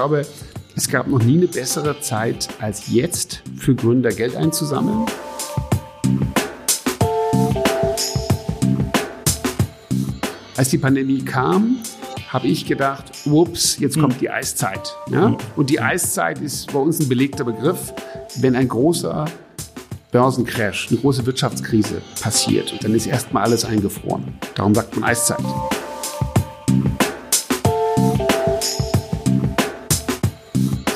glaube, es gab noch nie eine bessere Zeit als jetzt für Gründer Geld einzusammeln. Als die Pandemie kam, habe ich gedacht, ups, jetzt kommt die Eiszeit. Ja? Und die Eiszeit ist bei uns ein belegter Begriff. Wenn ein großer Börsencrash, eine große Wirtschaftskrise passiert, und dann ist erstmal alles eingefroren. Darum sagt man Eiszeit.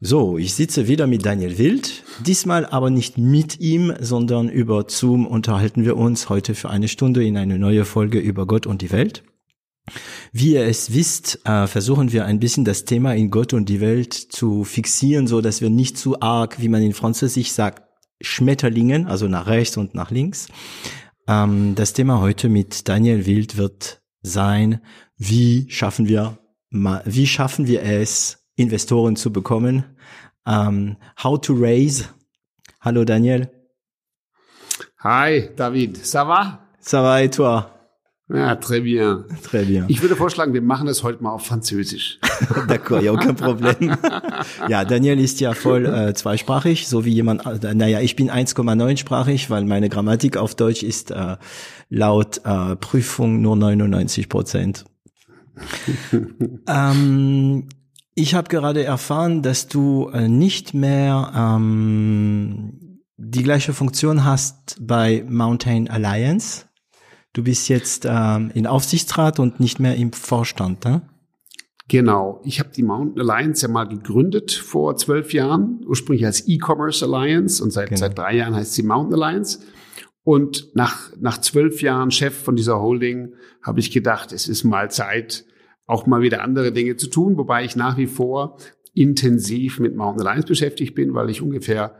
So, ich sitze wieder mit Daniel Wild. Diesmal aber nicht mit ihm, sondern über Zoom unterhalten wir uns heute für eine Stunde in eine neue Folge über Gott und die Welt. Wie ihr es wisst, äh, versuchen wir ein bisschen das Thema in Gott und die Welt zu fixieren, so dass wir nicht zu arg, wie man in Französisch sagt, Schmetterlingen, also nach rechts und nach links. Ähm, das Thema heute mit Daniel Wild wird sein, wie schaffen wir, wie schaffen wir es, Investoren zu bekommen. Ähm, how to raise. Hallo Daniel. Hi David, ça va? Ça va et toi? Ja, très bien. Très bien. Ich würde vorschlagen, wir machen das heute mal auf Französisch. D'accord, ja, kein Problem. ja, Daniel ist ja voll äh, zweisprachig, so wie jemand, äh, naja, ich bin 1,9 sprachig, weil meine Grammatik auf Deutsch ist äh, laut äh, Prüfung nur 99 Prozent. ähm, ich habe gerade erfahren, dass du äh, nicht mehr ähm, die gleiche Funktion hast bei Mountain Alliance. Du bist jetzt ähm, in Aufsichtsrat und nicht mehr im Vorstand, ne? Genau. Ich habe die Mountain Alliance ja mal gegründet vor zwölf Jahren, ursprünglich als E-Commerce Alliance und seit, genau. seit drei Jahren heißt sie Mountain Alliance. Und nach, nach zwölf Jahren Chef von dieser Holding habe ich gedacht, es ist mal Zeit, auch mal wieder andere Dinge zu tun, wobei ich nach wie vor intensiv mit Mountain Alliance beschäftigt bin, weil ich ungefähr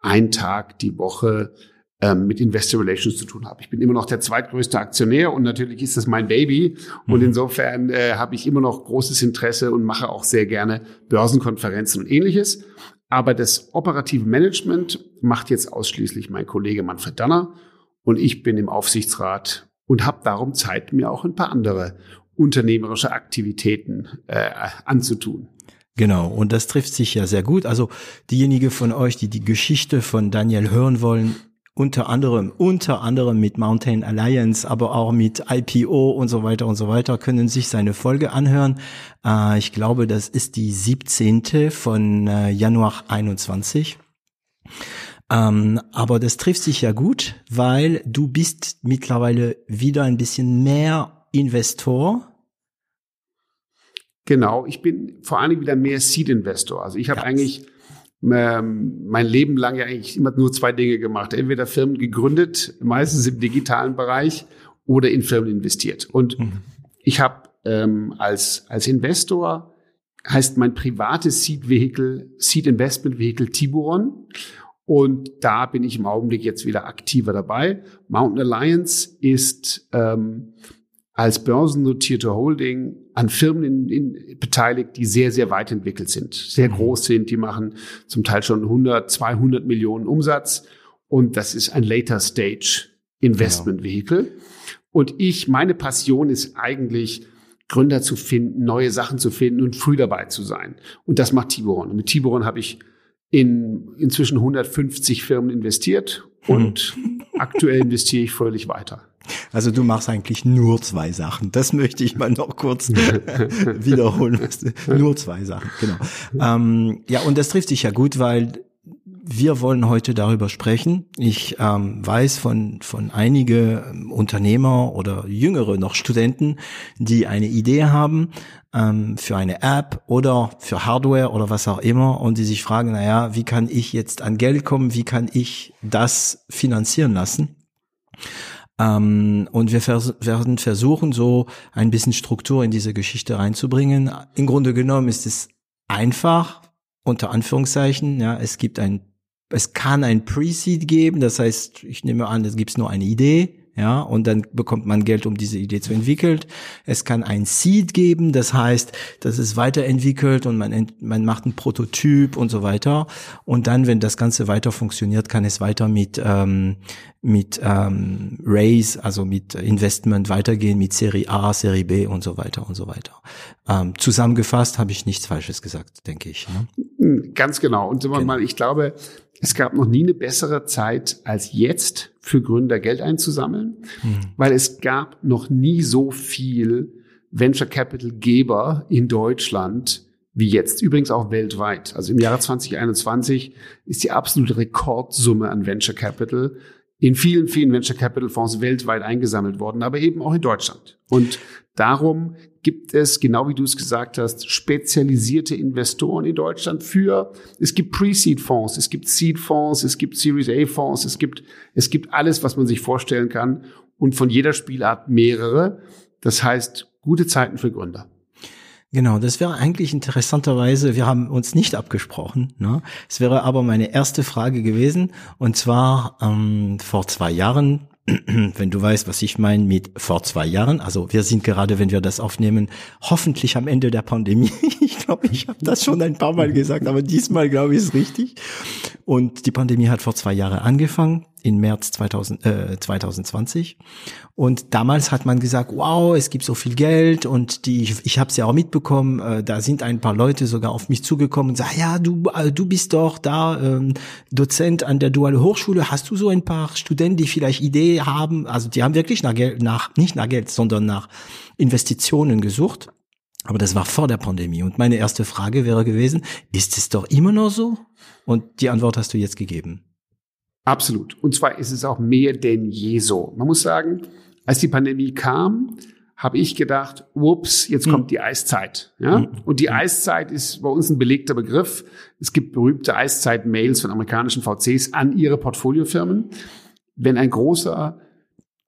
einen Tag die Woche ähm, mit Investor Relations zu tun habe. Ich bin immer noch der zweitgrößte Aktionär und natürlich ist das mein Baby und mhm. insofern äh, habe ich immer noch großes Interesse und mache auch sehr gerne Börsenkonferenzen und ähnliches. Aber das operative Management macht jetzt ausschließlich mein Kollege Manfred Danner und ich bin im Aufsichtsrat und habe darum Zeit, mir auch ein paar andere unternehmerische Aktivitäten äh, anzutun. Genau, und das trifft sich ja sehr gut. Also diejenigen von euch, die die Geschichte von Daniel hören wollen, unter anderem, unter anderem mit Mountain Alliance, aber auch mit IPO und so weiter und so weiter, können sich seine Folge anhören. Äh, ich glaube, das ist die 17. von äh, Januar 21. Ähm, aber das trifft sich ja gut, weil du bist mittlerweile wieder ein bisschen mehr Investor? Genau, ich bin vor allem wieder mehr Seed-Investor. Also ich habe eigentlich ähm, mein Leben lang ja eigentlich immer nur zwei Dinge gemacht. Entweder Firmen gegründet, meistens im digitalen Bereich, oder in Firmen investiert. Und mhm. ich habe ähm, als, als Investor heißt mein privates Seed-Vehikel, Seed-Investment-Vehikel Tiburon. Und da bin ich im Augenblick jetzt wieder aktiver dabei. Mountain Alliance ist ähm, als börsennotierte Holding an Firmen in, in, beteiligt, die sehr, sehr weit entwickelt sind, sehr mhm. groß sind. Die machen zum Teil schon 100, 200 Millionen Umsatz. Und das ist ein Later Stage Investment genau. Vehicle. Und ich, meine Passion ist eigentlich, Gründer zu finden, neue Sachen zu finden und früh dabei zu sein. Und das macht Tiburon. Und mit Tiburon habe ich in inzwischen 150 Firmen investiert und mhm. aktuell investiere ich fröhlich weiter. Also du machst eigentlich nur zwei Sachen. Das möchte ich mal noch kurz wiederholen. nur zwei Sachen, genau. Ähm, ja, und das trifft sich ja gut, weil wir wollen heute darüber sprechen. Ich ähm, weiß von, von einige Unternehmer oder jüngere noch Studenten, die eine Idee haben ähm, für eine App oder für Hardware oder was auch immer und die sich fragen, naja, wie kann ich jetzt an Geld kommen? Wie kann ich das finanzieren lassen? Ähm, und wir vers werden versuchen, so ein bisschen Struktur in diese Geschichte reinzubringen. Im Grunde genommen ist es einfach, unter Anführungszeichen, ja, es gibt ein, es kann ein Pre-Seed geben, das heißt, ich nehme an, es gibt nur eine Idee, ja, und dann bekommt man Geld, um diese Idee zu entwickeln. Es kann ein Seed geben, das heißt, das ist weiterentwickelt und man, man macht einen Prototyp und so weiter. Und dann, wenn das Ganze weiter funktioniert, kann es weiter mit, ähm, mit ähm, Raise, also mit Investment weitergehen, mit Serie A, Serie B und so weiter und so weiter. Ähm, zusammengefasst habe ich nichts Falsches gesagt, denke ich. Ne? Ganz genau. Und genau. mal, ich glaube, es gab noch nie eine bessere Zeit als jetzt für Gründer Geld einzusammeln, mhm. weil es gab noch nie so viel Venture Capital Geber in Deutschland wie jetzt. Übrigens auch weltweit. Also im Jahre 2021 ist die absolute Rekordsumme an Venture Capital in vielen, vielen Venture Capital Fonds weltweit eingesammelt worden, aber eben auch in Deutschland. Und darum gibt es, genau wie du es gesagt hast, spezialisierte Investoren in Deutschland für, es gibt Pre-Seed-Fonds, es gibt Seed-Fonds, es gibt Series A-Fonds, es gibt, es gibt alles, was man sich vorstellen kann und von jeder Spielart mehrere. Das heißt, gute Zeiten für Gründer. Genau, das wäre eigentlich interessanterweise, wir haben uns nicht abgesprochen. Ne? Es wäre aber meine erste Frage gewesen. Und zwar ähm, vor zwei Jahren wenn du weißt, was ich meine mit vor zwei Jahren. Also wir sind gerade, wenn wir das aufnehmen, hoffentlich am Ende der Pandemie. Ich glaube, ich habe das schon ein paar Mal gesagt, aber diesmal glaube ich es richtig. Und die Pandemie hat vor zwei Jahren angefangen in März 2000, äh, 2020. Und damals hat man gesagt, wow, es gibt so viel Geld und die, ich, ich habe es ja auch mitbekommen, äh, da sind ein paar Leute sogar auf mich zugekommen und sagen, ja, du, äh, du bist doch da ähm, Dozent an der Duale Hochschule, hast du so ein paar Studenten, die vielleicht Idee haben, also die haben wirklich nach Geld, nach, nicht nach Geld, sondern nach Investitionen gesucht. Aber das war vor der Pandemie. Und meine erste Frage wäre gewesen, ist es doch immer noch so? Und die Antwort hast du jetzt gegeben. Absolut. Und zwar ist es auch mehr denn je so. Man muss sagen, als die Pandemie kam, habe ich gedacht, ups, jetzt kommt hm. die Eiszeit. Ja? Hm. Und die Eiszeit ist bei uns ein belegter Begriff. Es gibt berühmte Eiszeit-Mails von amerikanischen VCs an ihre Portfoliofirmen. Wenn ein großer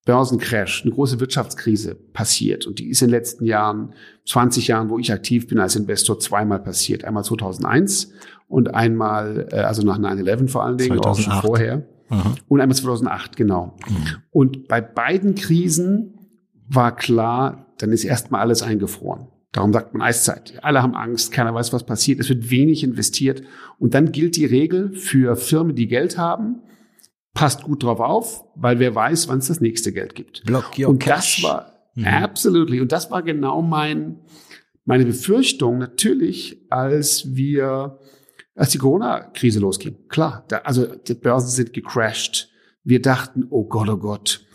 Börsencrash, eine große Wirtschaftskrise passiert, und die ist in den letzten Jahren, 20 Jahren, wo ich aktiv bin als Investor, zweimal passiert. Einmal 2001 und einmal, äh, also nach 9-11 vor allen Dingen, 2008. auch schon vorher. Aha. Und einmal 2008, genau. Mhm. Und bei beiden Krisen war klar, dann ist erstmal alles eingefroren. Darum sagt man Eiszeit. Alle haben Angst, keiner weiß, was passiert. Es wird wenig investiert. Und dann gilt die Regel für Firmen, die Geld haben, passt gut drauf auf, weil wer weiß, wann es das nächste Geld gibt. Block your Und cash. das war, mhm. absolutely. Und das war genau mein, meine Befürchtung natürlich, als wir als die Corona-Krise losging. Klar, da, also die Börsen sind gecrashed. Wir dachten, oh Gott, oh Gott,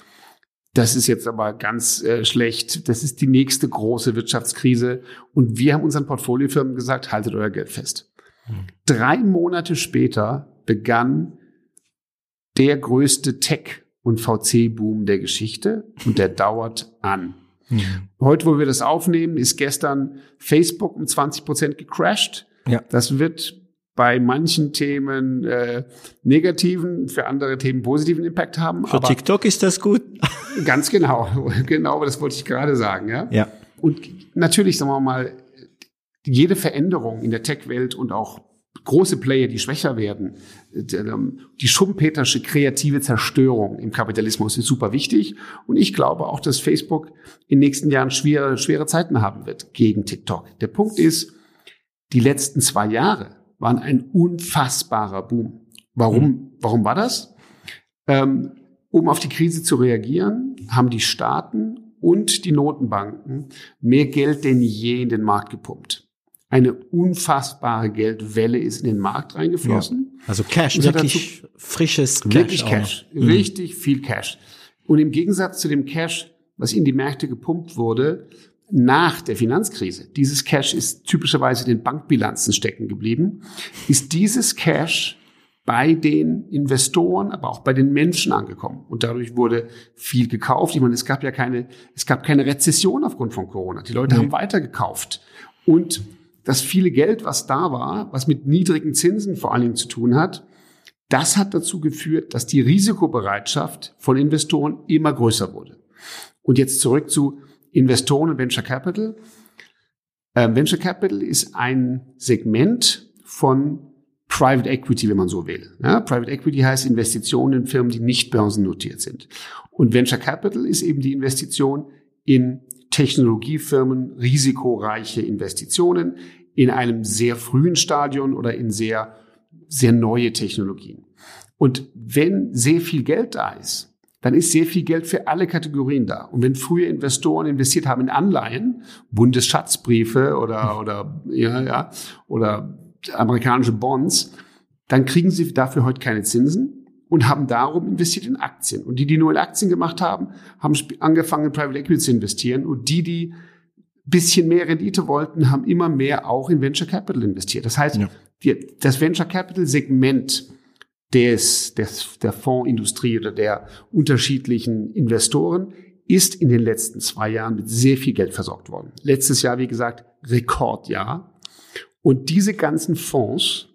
das ist jetzt aber ganz äh, schlecht. Das ist die nächste große Wirtschaftskrise. Und wir haben unseren Portfoliofirmen gesagt, haltet euer Geld fest. Mhm. Drei Monate später begann der größte Tech- und VC-Boom der Geschichte und der dauert an. Mhm. Heute, wo wir das aufnehmen, ist gestern Facebook um 20 Prozent gecrashed. Ja. Das wird bei manchen Themen äh, negativen, für andere Themen positiven Impact haben. Für TikTok ist das gut. ganz genau, genau, das wollte ich gerade sagen, ja. Ja. Und natürlich, sagen wir mal, jede Veränderung in der Tech-Welt und auch große Player, die schwächer werden, ähm, die schumpetersche kreative Zerstörung im Kapitalismus ist super wichtig. Und ich glaube auch, dass Facebook in den nächsten Jahren schwere, schwere Zeiten haben wird gegen TikTok. Der Punkt ist, die letzten zwei Jahre waren ein unfassbarer Boom. Warum, mhm. warum war das? Ähm, um auf die Krise zu reagieren, haben die Staaten und die Notenbanken mehr Geld denn je in den Markt gepumpt. Eine unfassbare Geldwelle ist in den Markt reingeflossen. Ja. Also Cash, wirklich frisches Cash. Wirklich Cash, mhm. richtig viel Cash. Und im Gegensatz zu dem Cash, was in die Märkte gepumpt wurde, nach der Finanzkrise, dieses Cash ist typischerweise in den Bankbilanzen stecken geblieben, ist dieses Cash bei den Investoren, aber auch bei den Menschen angekommen. Und dadurch wurde viel gekauft. Ich meine, es gab ja keine, es gab keine Rezession aufgrund von Corona. Die Leute nee. haben weitergekauft. Und das viele Geld, was da war, was mit niedrigen Zinsen vor allen Dingen zu tun hat, das hat dazu geführt, dass die Risikobereitschaft von Investoren immer größer wurde. Und jetzt zurück zu Investoren und Venture Capital. Ähm, Venture Capital ist ein Segment von Private Equity, wenn man so will. Ja, Private Equity heißt Investitionen in Firmen, die nicht börsennotiert sind. Und Venture Capital ist eben die Investition in Technologiefirmen, risikoreiche Investitionen in einem sehr frühen Stadion oder in sehr, sehr neue Technologien. Und wenn sehr viel Geld da ist, dann ist sehr viel Geld für alle Kategorien da. Und wenn früher Investoren investiert haben in Anleihen, Bundesschatzbriefe oder, oder, ja, ja, oder amerikanische Bonds, dann kriegen sie dafür heute keine Zinsen und haben darum investiert in Aktien. Und die, die nur in Aktien gemacht haben, haben angefangen in Private Equity zu investieren. Und die, die bisschen mehr Rendite wollten, haben immer mehr auch in Venture Capital investiert. Das heißt, ja. die, das Venture Capital Segment des, des, der Fondsindustrie oder der unterschiedlichen Investoren ist in den letzten zwei Jahren mit sehr viel Geld versorgt worden. Letztes Jahr, wie gesagt, Rekordjahr. Und diese ganzen Fonds,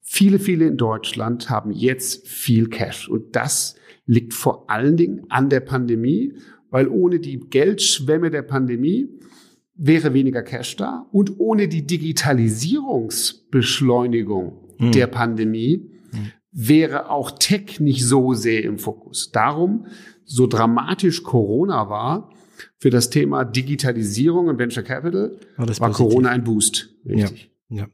viele, viele in Deutschland haben jetzt viel Cash. Und das liegt vor allen Dingen an der Pandemie, weil ohne die Geldschwemme der Pandemie wäre weniger Cash da und ohne die Digitalisierungsbeschleunigung mhm. der Pandemie. Wäre auch Tech nicht so sehr im Fokus. Darum, so dramatisch Corona war, für das Thema Digitalisierung und Venture Capital war, war Corona ein Boost. Richtig. Ja.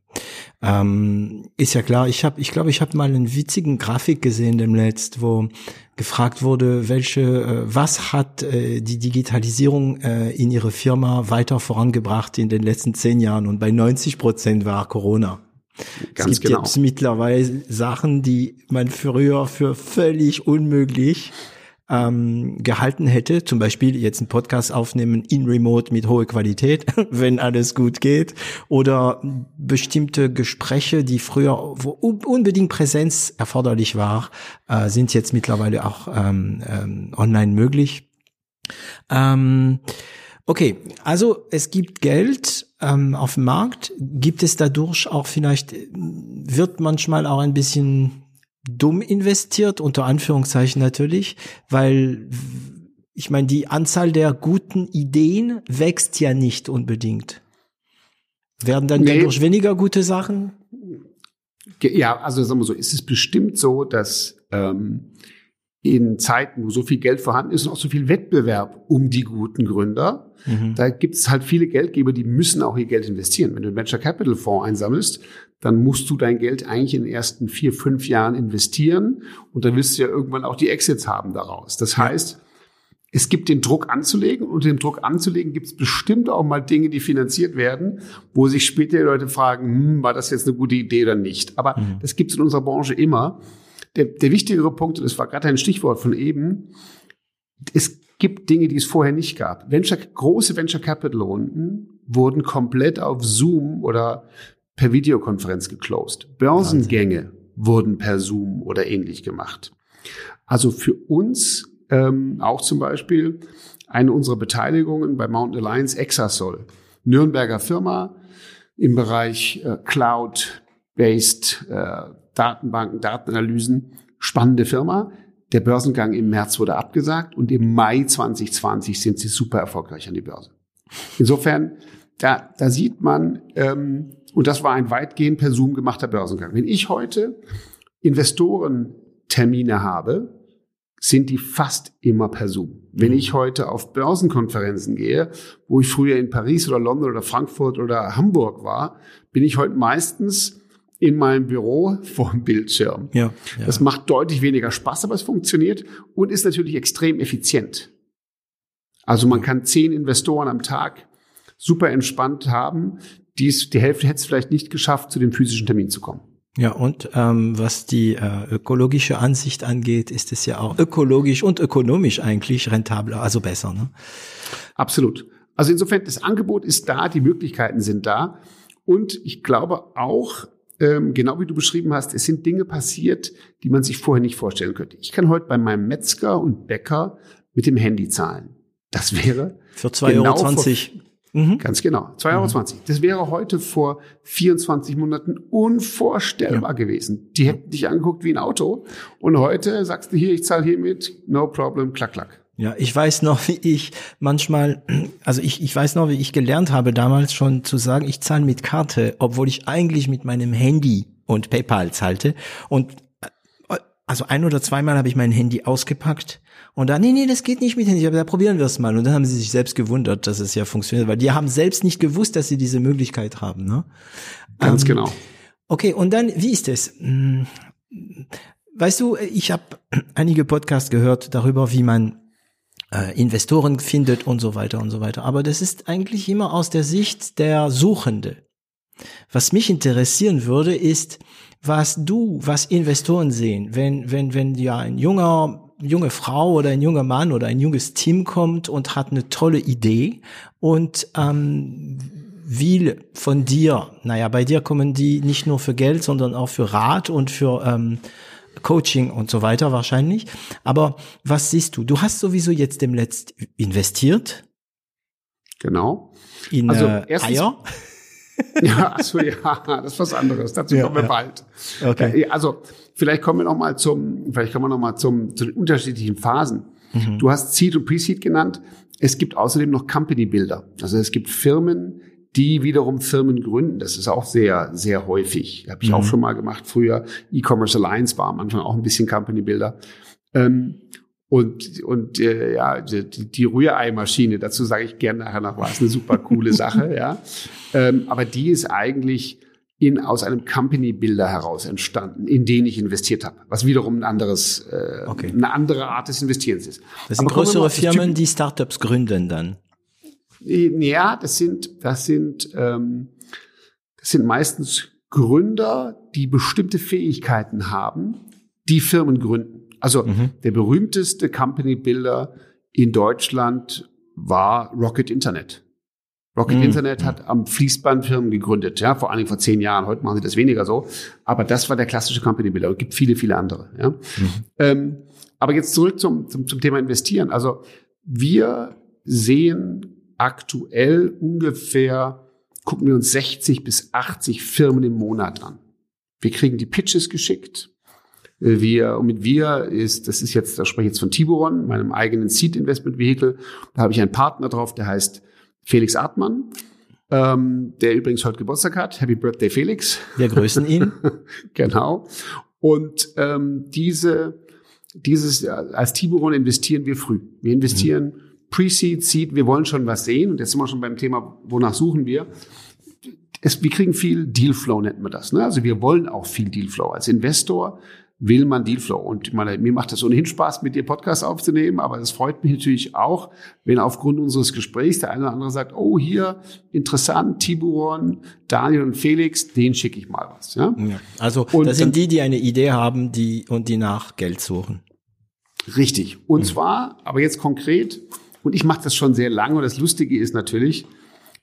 ja. Ähm, ist ja klar, ich habe, ich glaube, ich habe mal einen witzigen Grafik gesehen demnächst, wo gefragt wurde, welche, äh, was hat äh, die Digitalisierung äh, in ihre Firma weiter vorangebracht in den letzten zehn Jahren und bei 90 Prozent war Corona. Ganz es gibt genau. jetzt mittlerweile Sachen, die man früher für völlig unmöglich ähm, gehalten hätte, zum Beispiel jetzt einen Podcast aufnehmen in Remote mit hoher Qualität, wenn alles gut geht, oder bestimmte Gespräche, die früher wo unbedingt Präsenz erforderlich war, äh, sind jetzt mittlerweile auch ähm, ähm, online möglich. Ähm, okay, also es gibt Geld ähm, auf dem Markt. Gibt es dadurch auch vielleicht, wird manchmal auch ein bisschen dumm investiert, unter Anführungszeichen natürlich, weil ich meine, die Anzahl der guten Ideen wächst ja nicht unbedingt. Werden dann nee. dadurch weniger gute Sachen? Ja, also sagen wir so, ist es bestimmt so, dass ähm, in Zeiten, wo so viel Geld vorhanden ist und auch so viel Wettbewerb um die guten Gründer, mhm. da gibt es halt viele Geldgeber, die müssen auch ihr Geld investieren. Wenn du einen Venture Capital Fonds einsammelst, dann musst du dein Geld eigentlich in den ersten vier, fünf Jahren investieren und dann willst du ja irgendwann auch die Exits haben daraus. Das heißt, es gibt den Druck anzulegen und den Druck anzulegen gibt es bestimmt auch mal Dinge, die finanziert werden, wo sich später die Leute fragen, hm, war das jetzt eine gute Idee oder nicht. Aber mhm. das gibt es in unserer Branche immer. Der, der wichtigere Punkt, und das war gerade ein Stichwort von eben, es gibt Dinge, die es vorher nicht gab. Venture, große Venture Capital Runden wurden komplett auf Zoom oder per Videokonferenz geclosed. Börsengänge wurden per Zoom oder ähnlich gemacht. Also für uns ähm, auch zum Beispiel eine unserer Beteiligungen bei Mountain Alliance Exasol, Nürnberger Firma im Bereich äh, Cloud-based äh, Datenbanken, Datenanalysen, spannende Firma. Der Börsengang im März wurde abgesagt und im Mai 2020 sind sie super erfolgreich an die Börse. Insofern, da, da sieht man, ähm, und das war ein weitgehend per Zoom gemachter Börsengang. Wenn ich heute Investorentermine habe, sind die fast immer per Zoom. Wenn ich heute auf Börsenkonferenzen gehe, wo ich früher in Paris oder London oder Frankfurt oder Hamburg war, bin ich heute meistens in meinem Büro vor dem Bildschirm. Ja, ja. Das macht deutlich weniger Spaß, aber es funktioniert und ist natürlich extrem effizient. Also man kann zehn Investoren am Tag super entspannt haben, dies, die Hälfte hätte es vielleicht nicht geschafft, zu dem physischen Termin zu kommen. Ja, und ähm, was die äh, ökologische Ansicht angeht, ist es ja auch ökologisch und ökonomisch eigentlich rentabler, also besser. Ne? Absolut. Also insofern, das Angebot ist da, die Möglichkeiten sind da. Und ich glaube auch, ähm, genau wie du beschrieben hast, es sind Dinge passiert, die man sich vorher nicht vorstellen könnte. Ich kann heute bei meinem Metzger und Bäcker mit dem Handy zahlen. Das wäre für 2,20 genau Euro. Mhm. Ganz genau. 2,20 Euro. Mhm. Das wäre heute vor 24 Monaten unvorstellbar ja. gewesen. Die hätten dich angeguckt wie ein Auto. Und heute sagst du hier, ich zahle hiermit, no problem, klack, klack. Ja, ich weiß noch, wie ich manchmal, also ich, ich weiß noch, wie ich gelernt habe damals schon zu sagen, ich zahle mit Karte, obwohl ich eigentlich mit meinem Handy und PayPal zahlte. Und äh, also ein oder zweimal habe ich mein Handy ausgepackt und dann, nee, nee, das geht nicht mit Handy, aber da probieren wir es mal. Und dann haben sie sich selbst gewundert, dass es ja funktioniert, weil die haben selbst nicht gewusst, dass sie diese Möglichkeit haben. Ne? Ganz ähm, genau. Okay, und dann, wie ist es? Hm, weißt du, ich habe einige Podcasts gehört darüber, wie man Investoren findet und so weiter und so weiter. Aber das ist eigentlich immer aus der Sicht der Suchende. Was mich interessieren würde, ist, was du, was Investoren sehen, wenn, wenn, wenn ja ein junger, junge Frau oder ein junger Mann oder ein junges Team kommt und hat eine tolle Idee und ähm, will von dir, naja, bei dir kommen die nicht nur für Geld, sondern auch für Rat und für ähm, Coaching und so weiter wahrscheinlich. Aber was siehst du? Du hast sowieso jetzt dem Letzt investiert. Genau. In also, äh, Eier. ja, also ja, das ist was anderes. Dazu ja, kommen wir ja. bald. Okay. Also vielleicht kommen wir noch mal zum, vielleicht kommen wir noch mal zum zu den unterschiedlichen Phasen. Mhm. Du hast Seed und Pre-Seed genannt. Es gibt außerdem noch Company Builder. Also es gibt Firmen, die wiederum Firmen gründen. Das ist auch sehr, sehr häufig. Habe ich mhm. auch schon mal gemacht früher. E-Commerce Alliance war am Anfang auch ein bisschen Company Builder. Ähm, und und äh, ja, die, die Rühreimaschine, dazu sage ich gerne nachher noch was, eine super coole Sache, ja. Ähm, aber die ist eigentlich in, aus einem Company Builder heraus entstanden, in den ich investiert habe, was wiederum ein anderes, äh, okay. eine andere Art des Investierens ist. Das sind größere Firmen, die Startups gründen dann. Ja, das sind, das sind, ähm, das sind meistens Gründer, die bestimmte Fähigkeiten haben, die Firmen gründen. Also mhm. der berühmteste Company Builder in Deutschland war Rocket Internet. Rocket mhm. Internet hat am Fließband Firmen gegründet, ja, vor allen Dingen vor zehn Jahren. Heute machen sie das weniger so. Aber das war der klassische Company Builder. Es gibt viele, viele andere, ja. Mhm. Ähm, aber jetzt zurück zum, zum, zum Thema Investieren. Also wir sehen aktuell ungefähr, gucken wir uns 60 bis 80 Firmen im Monat an. Wir kriegen die Pitches geschickt. Wir, und mit wir ist, das ist jetzt, da spreche ich jetzt von Tiburon, meinem eigenen Seed Investment Vehicle. Da habe ich einen Partner drauf, der heißt Felix Artmann, ähm, der übrigens heute Geburtstag hat. Happy Birthday, Felix. Wir grüßen ihn. genau. Und ähm, diese, dieses, als Tiburon investieren wir früh. Wir investieren mhm Pre-Seed, Seed, wir wollen schon was sehen. Und jetzt sind wir schon beim Thema, wonach suchen wir? Es, wir kriegen viel Dealflow, nennt man das. Ne? Also wir wollen auch viel Dealflow. Als Investor will man Dealflow. Und meine, mir macht das ohnehin Spaß, mit dir Podcast aufzunehmen, aber es freut mich natürlich auch, wenn aufgrund unseres Gesprächs der eine oder andere sagt, oh, hier, interessant, Tiburon, Daniel und Felix, den schicke ich mal was. Ja? ja also und das sind die, die eine Idee haben die und die nach Geld suchen. Richtig. Und mhm. zwar, aber jetzt konkret, und ich mache das schon sehr lange. Und das Lustige ist natürlich,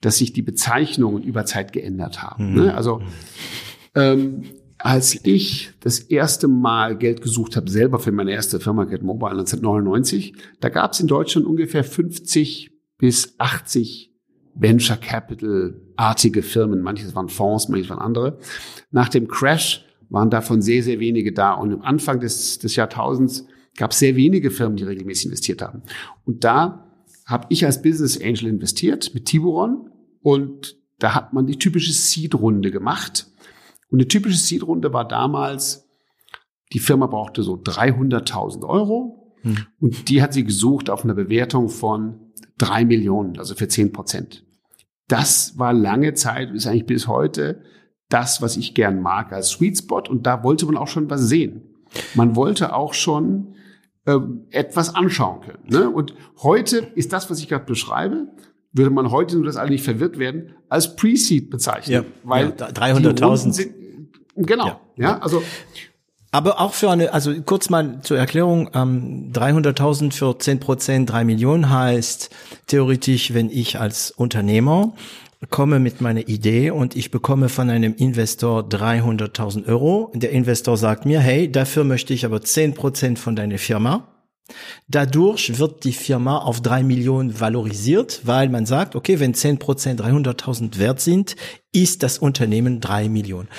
dass sich die Bezeichnungen über Zeit geändert haben. Mhm. Ne? Also ähm, als ich das erste Mal Geld gesucht habe, selber für meine erste Firma Get Mobile 1999, da gab es in Deutschland ungefähr 50 bis 80 Venture Capital artige Firmen. Manches waren Fonds, manches waren andere. Nach dem Crash waren davon sehr, sehr wenige da. Und am Anfang des, des Jahrtausends gab es sehr wenige Firmen, die regelmäßig investiert haben. Und da habe ich als Business Angel investiert mit Tiburon und da hat man die typische Seed-Runde gemacht. Und eine typische Seed-Runde war damals, die Firma brauchte so 300.000 Euro hm. und die hat sie gesucht auf einer Bewertung von drei Millionen, also für zehn Prozent. Das war lange Zeit, ist eigentlich bis heute das, was ich gern mag als Sweet Spot und da wollte man auch schon was sehen. Man wollte auch schon ähm, etwas anschauen können. Ne? Und heute ist das, was ich gerade beschreibe, würde man heute, nur dass alle nicht verwirrt werden, als Pre-Seed bezeichnen. Ja, weil ja, 300.000. Genau. Ja, ja, also. Aber auch für eine, also kurz mal zur Erklärung, ähm, 300.000 für 10 Prozent, 3 Millionen heißt theoretisch, wenn ich als Unternehmer komme mit meiner Idee und ich bekomme von einem Investor 300.000 Euro. Der Investor sagt mir, hey, dafür möchte ich aber 10 Prozent von deiner Firma. Dadurch wird die Firma auf drei Millionen valorisiert, weil man sagt, okay, wenn 10 Prozent 300.000 wert sind, ist das Unternehmen drei Millionen.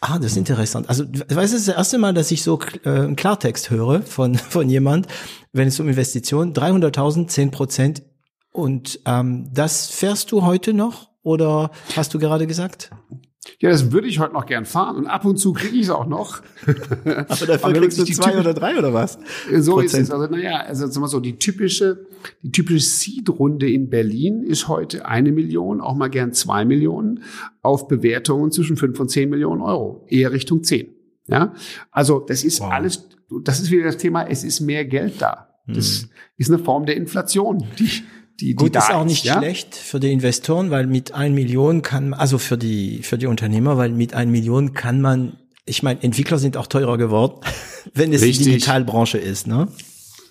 Ah, das ist interessant. Also, weißt du, das erste Mal, dass ich so äh, einen Klartext höre von, von jemand, wenn es um Investitionen, 300.000, 10 Prozent. Und ähm, das fährst du heute noch oder hast du gerade gesagt? Ja, das würde ich heute noch gern fahren und ab und zu kriege ich es auch noch. Aber dafür Aber kriegst du zwei oder drei oder was? So Prozent. ist es. Also naja, also sagen wir so, die typische, die typische Seed-Runde in Berlin ist heute eine Million, auch mal gern zwei Millionen, auf Bewertungen zwischen fünf und zehn Millionen Euro, eher Richtung zehn. Ja, also das ist wow. alles, das ist wieder das Thema, es ist mehr Geld da. Das hm. ist eine Form der Inflation, die, die, Gut, die ist auch nicht ja? schlecht für die Investoren, weil mit ein Million kann, also für die, für die Unternehmer, weil mit ein Million kann man, ich meine, Entwickler sind auch teurer geworden, wenn es Richtig. die Digitalbranche ist, ne?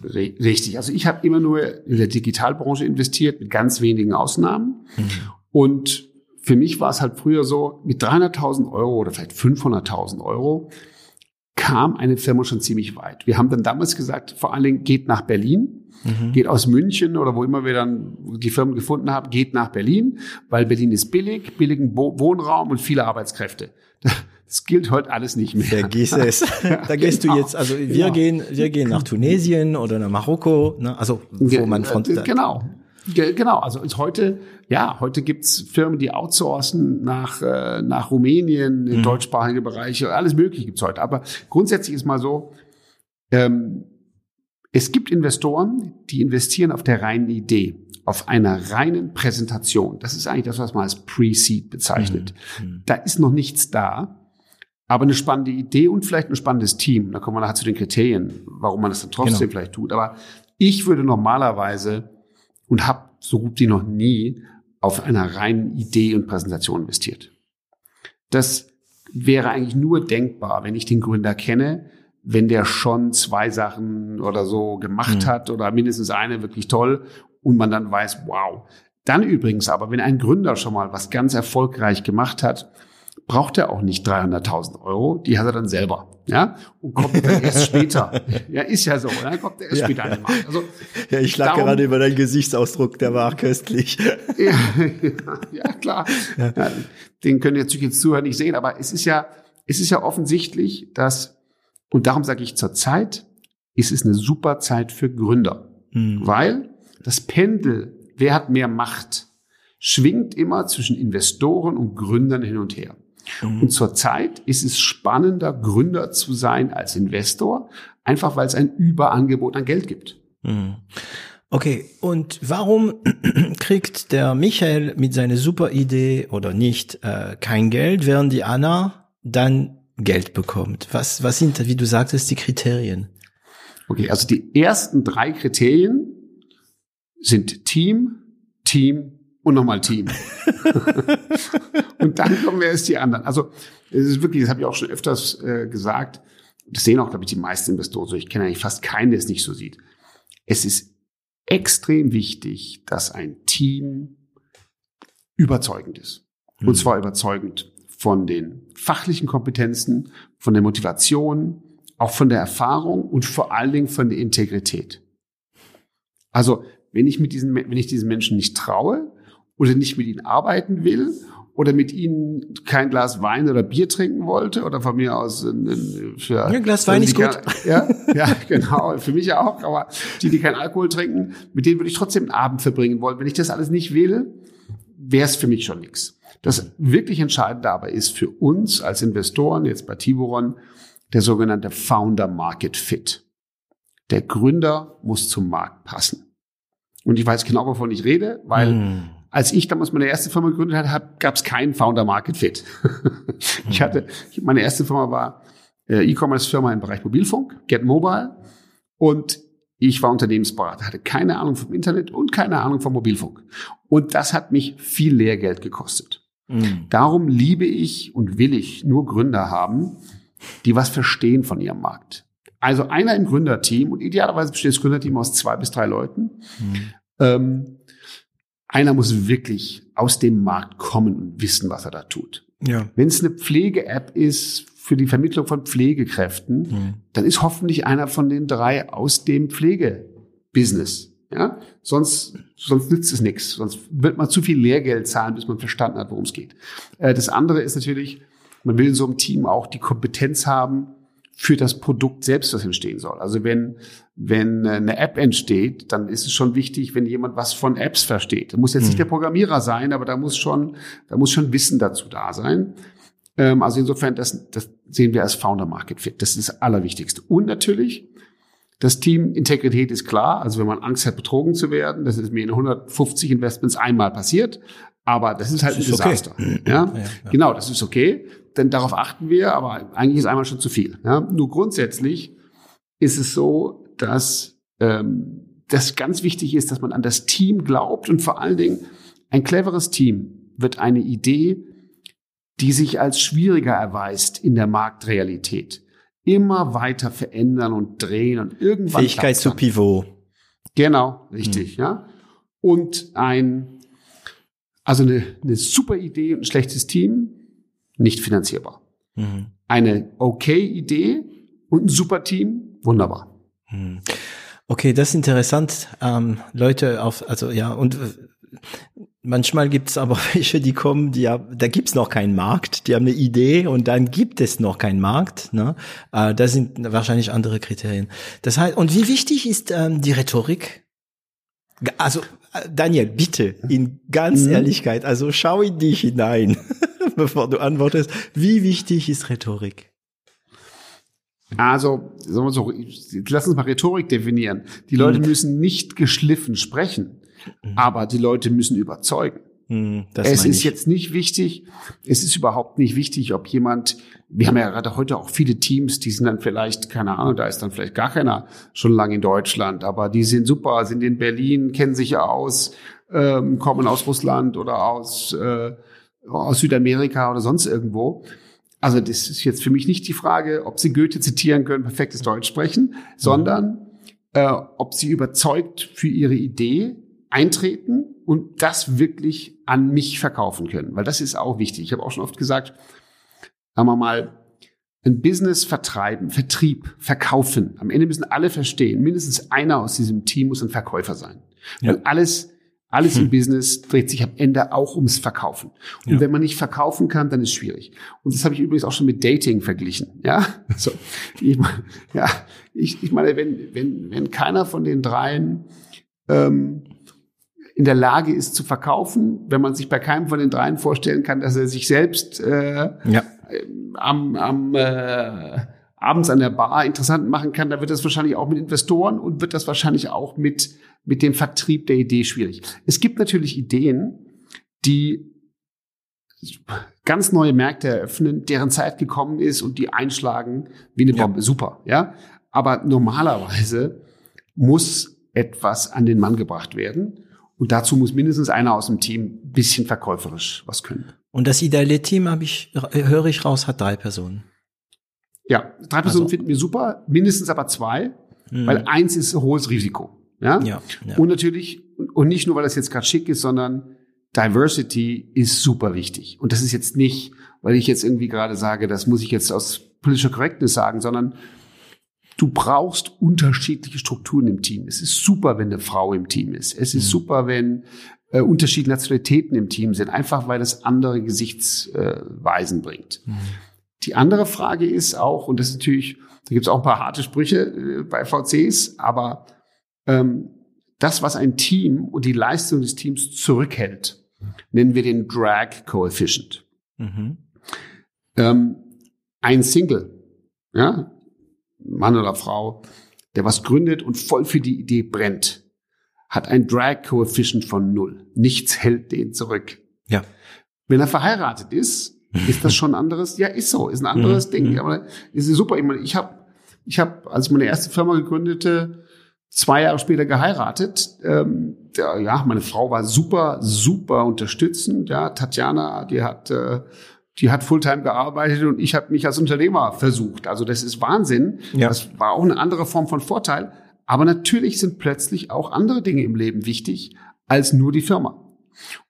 Richtig. Also ich habe immer nur in der Digitalbranche investiert, mit ganz wenigen Ausnahmen. Mhm. Und für mich war es halt früher so, mit 300.000 Euro oder vielleicht 500.000 Euro kam eine Firma schon ziemlich weit. Wir haben dann damals gesagt, vor allen Dingen geht nach Berlin, mhm. geht aus München oder wo immer wir dann die Firmen gefunden haben, geht nach Berlin, weil Berlin ist billig, billigen Wohnraum und viele Arbeitskräfte. Das gilt heute alles nicht mehr. Vergiss es. da gehst genau. du jetzt, also wir genau. gehen, wir gehen nach Tunesien oder nach Marokko, ne? also wo man von genau. Genau, also ist heute, ja, heute gibt's Firmen, die outsourcen nach, äh, nach Rumänien, in mhm. deutschsprachige Bereiche, alles Mögliche gibt's heute. Aber grundsätzlich ist mal so, ähm, es gibt Investoren, die investieren auf der reinen Idee, auf einer reinen Präsentation. Das ist eigentlich das, was man als Pre-Seed bezeichnet. Mhm. mhm. Da ist noch nichts da, aber eine spannende Idee und vielleicht ein spannendes Team. Da kommen wir nachher zu den Kriterien, warum man das dann trotzdem genau. vielleicht tut. Aber ich würde normalerweise und habe so gut wie noch nie auf einer reinen Idee und Präsentation investiert. Das wäre eigentlich nur denkbar, wenn ich den Gründer kenne, wenn der schon zwei Sachen oder so gemacht mhm. hat oder mindestens eine wirklich toll und man dann weiß, wow. Dann übrigens aber, wenn ein Gründer schon mal was ganz erfolgreich gemacht hat, braucht er auch nicht 300.000 Euro, die hat er dann selber, ja, und kommt dann erst später. Ja, ist ja so, dann kommt er erst ja, später an den Markt. Also, ja, ich lag gerade über deinen Gesichtsausdruck, der war köstlich. ja, ja, klar. Ja. Den können jetzt jetzt Zuhörer nicht sehen, aber es ist ja, es ist ja offensichtlich, dass, und darum sage ich zur Zeit, ist es eine super Zeit für Gründer, mhm. weil das Pendel, wer hat mehr Macht, schwingt immer zwischen Investoren und Gründern hin und her. Mhm. Und zurzeit ist es spannender, Gründer zu sein als Investor, einfach weil es ein Überangebot an Geld gibt. Mhm. Okay, und warum kriegt der Michael mit seiner super Idee oder nicht äh, kein Geld, während die Anna dann Geld bekommt? Was, was sind, wie du sagtest, die Kriterien? Okay, also die ersten drei Kriterien sind Team, Team, und nochmal Team. und dann kommen erst die anderen. Also es ist wirklich, das habe ich auch schon öfters äh, gesagt, das sehen auch, glaube ich, die meisten Investoren so. Ich kenne eigentlich fast keinen, der es nicht so sieht. Es ist extrem wichtig, dass ein Team überzeugend ist. Und mhm. zwar überzeugend von den fachlichen Kompetenzen, von der Motivation, auch von der Erfahrung und vor allen Dingen von der Integrität. Also, wenn ich mit diesen, wenn ich diesen Menschen nicht traue, oder nicht mit ihnen arbeiten will oder mit ihnen kein Glas Wein oder Bier trinken wollte oder von mir aus für ein Glas Wein ist gut. ja, ja, genau, für mich auch, aber die, die keinen Alkohol trinken, mit denen würde ich trotzdem einen Abend verbringen wollen. Wenn ich das alles nicht will, wäre es für mich schon nichts. Das wirklich Entscheidende aber ist für uns als Investoren, jetzt bei Tiburon, der sogenannte Founder Market Fit. Der Gründer muss zum Markt passen. Und ich weiß genau, wovon ich rede, weil mm als ich damals meine erste Firma gegründet hatte, gab es keinen Founder Market Fit. ich hatte, meine erste Firma war äh, E-Commerce-Firma im Bereich Mobilfunk, Get Mobile. Und ich war Unternehmensberater, hatte keine Ahnung vom Internet und keine Ahnung vom Mobilfunk. Und das hat mich viel Lehrgeld gekostet. Mhm. Darum liebe ich und will ich nur Gründer haben, die was verstehen von ihrem Markt. Also einer im Gründerteam und idealerweise besteht das Gründerteam aus zwei bis drei Leuten. Mhm. Ähm, einer muss wirklich aus dem Markt kommen und wissen, was er da tut. Ja. Wenn es eine Pflege-App ist für die Vermittlung von Pflegekräften, mhm. dann ist hoffentlich einer von den drei aus dem Pflegebusiness. Ja, sonst, sonst nützt es nichts. Sonst wird man zu viel Lehrgeld zahlen, bis man verstanden hat, worum es geht. Äh, das andere ist natürlich, man will in so einem Team auch die Kompetenz haben für das Produkt selbst, was entstehen soll. Also wenn, wenn eine App entsteht, dann ist es schon wichtig, wenn jemand was von Apps versteht. Da muss jetzt nicht mhm. der Programmierer sein, aber da muss schon, da muss schon Wissen dazu da sein. Ähm, also insofern, das, das sehen wir als Founder Market Fit. Das ist das Allerwichtigste. Und natürlich, das Team Integrität ist klar. Also wenn man Angst hat, betrogen zu werden, das ist mir in 150 Investments einmal passiert. Aber das ist halt das ist ein Desaster. Okay. Ja? Ja, ja? Genau, das ist okay. Denn darauf achten wir, aber eigentlich ist einmal schon zu viel. Ja? Nur grundsätzlich ist es so, dass ähm, das ganz wichtig ist, dass man an das Team glaubt und vor allen Dingen ein cleveres Team wird eine Idee, die sich als schwieriger erweist in der Marktrealität, immer weiter verändern und drehen und irgendwann Fähigkeit zu Pivot. Genau, richtig, hm. ja. Und ein also eine, eine super Idee und ein schlechtes Team, nicht finanzierbar. Mhm. Eine okay Idee und ein super Team, wunderbar. Mhm. Okay, das ist interessant. Ähm, Leute auf, also ja, und äh, manchmal gibt's aber welche, die kommen, die ja, da gibt's noch keinen Markt, die haben eine Idee und dann gibt es noch keinen Markt. Ne? Äh, das sind wahrscheinlich andere Kriterien. Das heißt, und wie wichtig ist ähm, die Rhetorik? Also Daniel, bitte, in ganz mhm. Ehrlichkeit, also schau in dich hinein, bevor du antwortest. Wie wichtig ist Rhetorik? Also, sagen wir so, lass uns mal Rhetorik definieren. Die Leute mhm. müssen nicht geschliffen sprechen, mhm. aber die Leute müssen überzeugen. Mhm, es ist jetzt nicht wichtig, es ist überhaupt nicht wichtig, ob jemand, wir haben ja gerade heute auch viele Teams, die sind dann vielleicht, keine Ahnung, da ist dann vielleicht gar keiner schon lange in Deutschland, aber die sind super, sind in Berlin, kennen sich aus, ähm, kommen aus Russland oder aus, äh, aus Südamerika oder sonst irgendwo. Also das ist jetzt für mich nicht die Frage, ob Sie Goethe zitieren können, perfektes Deutsch sprechen, sondern äh, ob Sie überzeugt für Ihre Idee eintreten und das wirklich an mich verkaufen können, weil das ist auch wichtig. Ich habe auch schon oft gesagt, sagen wir mal, ein Business vertreiben, Vertrieb, verkaufen. Am Ende müssen alle verstehen, mindestens einer aus diesem Team muss ein Verkäufer sein. Ja. Weil alles, alles hm. im Business dreht sich am Ende auch ums Verkaufen. Und ja. wenn man nicht verkaufen kann, dann ist es schwierig. Und das habe ich übrigens auch schon mit Dating verglichen. Ja, so, ich, ja, ich, ich meine, wenn, wenn, wenn keiner von den dreien ähm, in der Lage ist zu verkaufen, wenn man sich bei keinem von den dreien vorstellen kann, dass er sich selbst äh, ja. am, am äh, abends an der Bar interessant machen kann, da wird das wahrscheinlich auch mit Investoren und wird das wahrscheinlich auch mit, mit dem Vertrieb der Idee schwierig. Es gibt natürlich Ideen, die ganz neue Märkte eröffnen, deren Zeit gekommen ist und die einschlagen wie eine Bombe. Ja. Super, ja. Aber normalerweise muss etwas an den Mann gebracht werden. Und dazu muss mindestens einer aus dem Team ein bisschen verkäuferisch was können. Und das ideale Team habe ich, höre ich raus, hat drei Personen. Ja, drei Personen also. finden wir super, mindestens aber zwei, mhm. weil eins ist hohes Risiko. Ja? Ja, ja. Und natürlich, und nicht nur, weil das jetzt gerade schick ist, sondern Diversity ist super wichtig. Und das ist jetzt nicht, weil ich jetzt irgendwie gerade sage, das muss ich jetzt aus politischer Correctness sagen, sondern Du brauchst unterschiedliche Strukturen im Team. Es ist super, wenn eine Frau im Team ist. Es ist mhm. super, wenn äh, unterschiedliche Nationalitäten im Team sind, einfach weil es andere Gesichtsweisen äh, bringt. Mhm. Die andere Frage ist auch, und das ist natürlich, da gibt es auch ein paar harte Sprüche äh, bei VCs, aber ähm, das, was ein Team und die Leistung des Teams zurückhält, nennen wir den Drag Coefficient. Mhm. Ähm, ein Single, ja, Mann oder Frau, der was gründet und voll für die Idee brennt, hat ein Drag-Coefficient von null. Nichts hält den zurück. Ja. Wenn er verheiratet ist, ist das schon ein anderes, ja, ist so, ist ein anderes mhm. Ding. Mhm. Aber ist super. Ich meine, ich habe, ich habe, als ich meine erste Firma gegründete, zwei Jahre später geheiratet. Ähm, ja, meine Frau war super, super unterstützend. Ja, Tatjana, die hat äh, die hat Fulltime gearbeitet und ich habe mich als Unternehmer versucht. Also das ist Wahnsinn. Ja. Das war auch eine andere Form von Vorteil. Aber natürlich sind plötzlich auch andere Dinge im Leben wichtig als nur die Firma.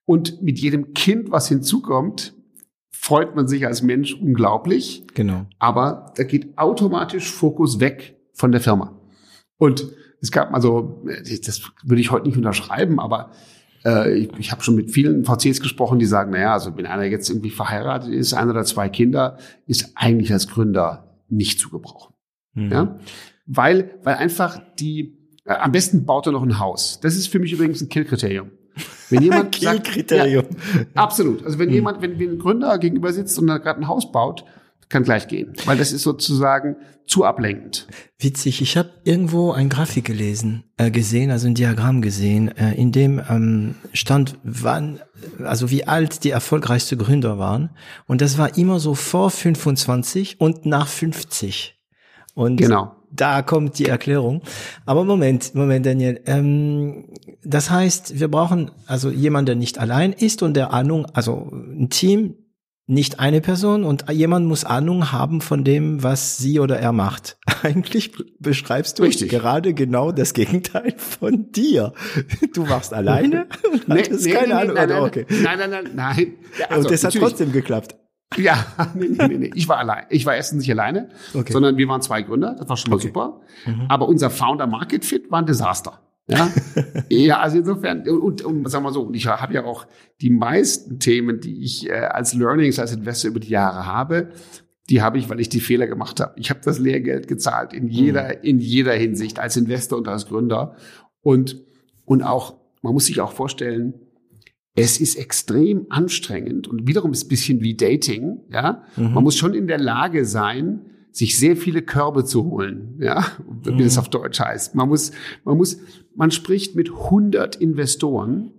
Und mit jedem Kind, was hinzukommt, freut man sich als Mensch unglaublich. Genau. Aber da geht automatisch Fokus weg von der Firma. Und es gab also, das würde ich heute nicht unterschreiben, aber äh, ich, ich habe schon mit vielen VCs gesprochen, die sagen, naja, also wenn einer jetzt irgendwie verheiratet ist, ein oder zwei Kinder, ist eigentlich als Gründer nicht zu gebrauchen. Mhm. Ja? Weil, weil einfach die, äh, am besten baut er noch ein Haus. Das ist für mich übrigens ein Kill-Kriterium. Wenn jemand Kill-Kriterium. Ja, absolut. Also wenn mhm. jemand, wenn, wenn ein Gründer gegenüber sitzt und gerade ein Haus baut, kann gleich gehen, weil das ist sozusagen zu ablenkend. Witzig, ich habe irgendwo ein Grafik gelesen, äh, gesehen, also ein Diagramm gesehen, äh, in dem ähm, stand, wann, also wie alt die erfolgreichsten Gründer waren. Und das war immer so vor 25 und nach 50. Und genau. Da kommt die Erklärung. Aber Moment, Moment, Daniel. Ähm, das heißt, wir brauchen also jemanden, der nicht allein ist und der Ahnung, also ein Team, nicht eine Person und jemand muss Ahnung haben von dem, was sie oder er macht. Eigentlich beschreibst du Richtig. gerade genau das Gegenteil von dir. Du warst alleine und nee, hattest nee, keine nee, Ahnung. Nein, nein, okay. nein, nein, nein, nein. Also, und das hat trotzdem geklappt. Ja, nee, nee, nee, nee. Ich war allein. Ich war erstens nicht alleine, okay. sondern wir waren zwei Gründer. Das war schon mal okay. super. Mhm. Aber unser Founder Market Fit war ein Desaster. Ja, ja also insofern, und, und sagen wir so, und ich habe ja auch die meisten Themen, die ich äh, als Learnings, als Investor über die Jahre habe, die habe ich, weil ich die Fehler gemacht habe. Ich habe das Lehrgeld gezahlt in jeder, mhm. in jeder Hinsicht, als Investor und als Gründer. Und, und auch, man muss sich auch vorstellen, es ist extrem anstrengend und wiederum ist ein bisschen wie Dating, ja. Mhm. Man muss schon in der Lage sein, sich sehr viele Körbe zu holen, ja, wie mhm. es auf Deutsch heißt. Man muss, man muss, man spricht mit 100 Investoren,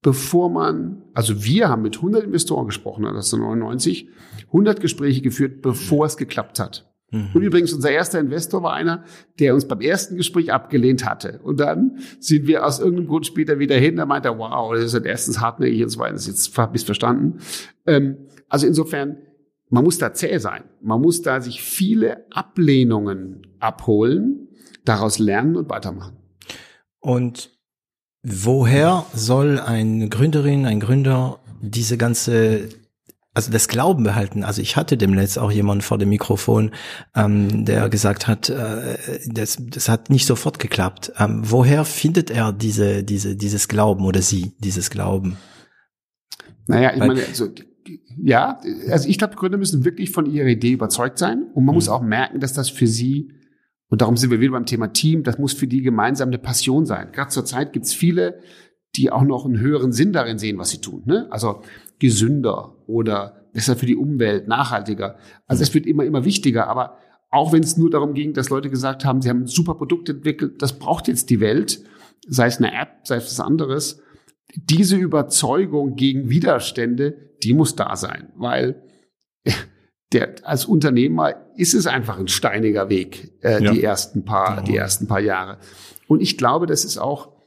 bevor man, also wir haben mit 100 Investoren gesprochen, das ist 99, 100 Gespräche geführt, bevor es geklappt hat. Mhm. Und übrigens, unser erster Investor war einer, der uns beim ersten Gespräch abgelehnt hatte. Und dann sind wir aus irgendeinem Grund später wieder hin. Da meinte er, wow, das ist halt erstens hartnäckig und zweitens jetzt missverstanden. Ähm, also insofern, man muss da zäh sein. Man muss da sich viele Ablehnungen abholen, daraus lernen und weitermachen. Und woher soll eine Gründerin, ein Gründer diese ganze also das Glauben behalten. Also ich hatte demnächst auch jemanden vor dem Mikrofon, ähm, der gesagt hat, äh, das, das hat nicht sofort geklappt. Ähm, woher findet er diese, diese, dieses Glauben oder sie dieses Glauben? Naja, ich Weil, meine, also ja, also ich glaube, Gründer müssen wirklich von ihrer Idee überzeugt sein und man mhm. muss auch merken, dass das für sie, und darum sind wir wieder beim Thema Team, das muss für die gemeinsam eine Passion sein. Gerade zur Zeit gibt es viele, die auch noch einen höheren Sinn darin sehen, was sie tun. Ne? Also gesünder oder besser für die Umwelt, nachhaltiger. Also es wird immer, immer wichtiger. Aber auch wenn es nur darum ging, dass Leute gesagt haben, sie haben ein super Produkt entwickelt, das braucht jetzt die Welt, sei es eine App, sei es was anderes, diese Überzeugung gegen Widerstände, die muss da sein, weil der, als Unternehmer ist es einfach ein steiniger Weg, äh, ja. die ersten paar, genau. die ersten paar Jahre. Und ich glaube, das ist auch,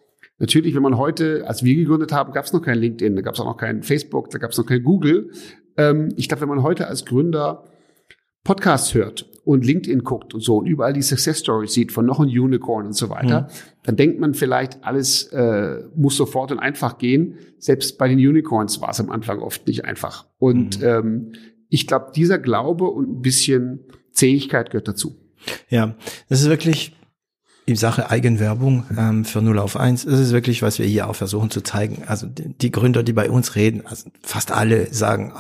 natürlich, wenn man heute, als wir gegründet haben, gab es noch kein LinkedIn, da gab es auch noch kein Facebook, da gab es noch kein Google. Ähm, ich glaube, wenn man heute als Gründer Podcasts hört und LinkedIn guckt und so und überall die Success Stories sieht von noch ein Unicorn und so weiter, mhm. dann denkt man vielleicht, alles äh, muss sofort und einfach gehen. Selbst bei den Unicorns war es am Anfang oft nicht einfach. Und mhm. ähm, ich glaube, dieser Glaube und ein bisschen Zähigkeit gehört dazu. Ja, das ist wirklich in Sache Eigenwerbung ähm, für 0 auf 1. Das ist wirklich, was wir hier auch versuchen zu zeigen. Also die, die Gründer, die bei uns reden, also fast alle sagen,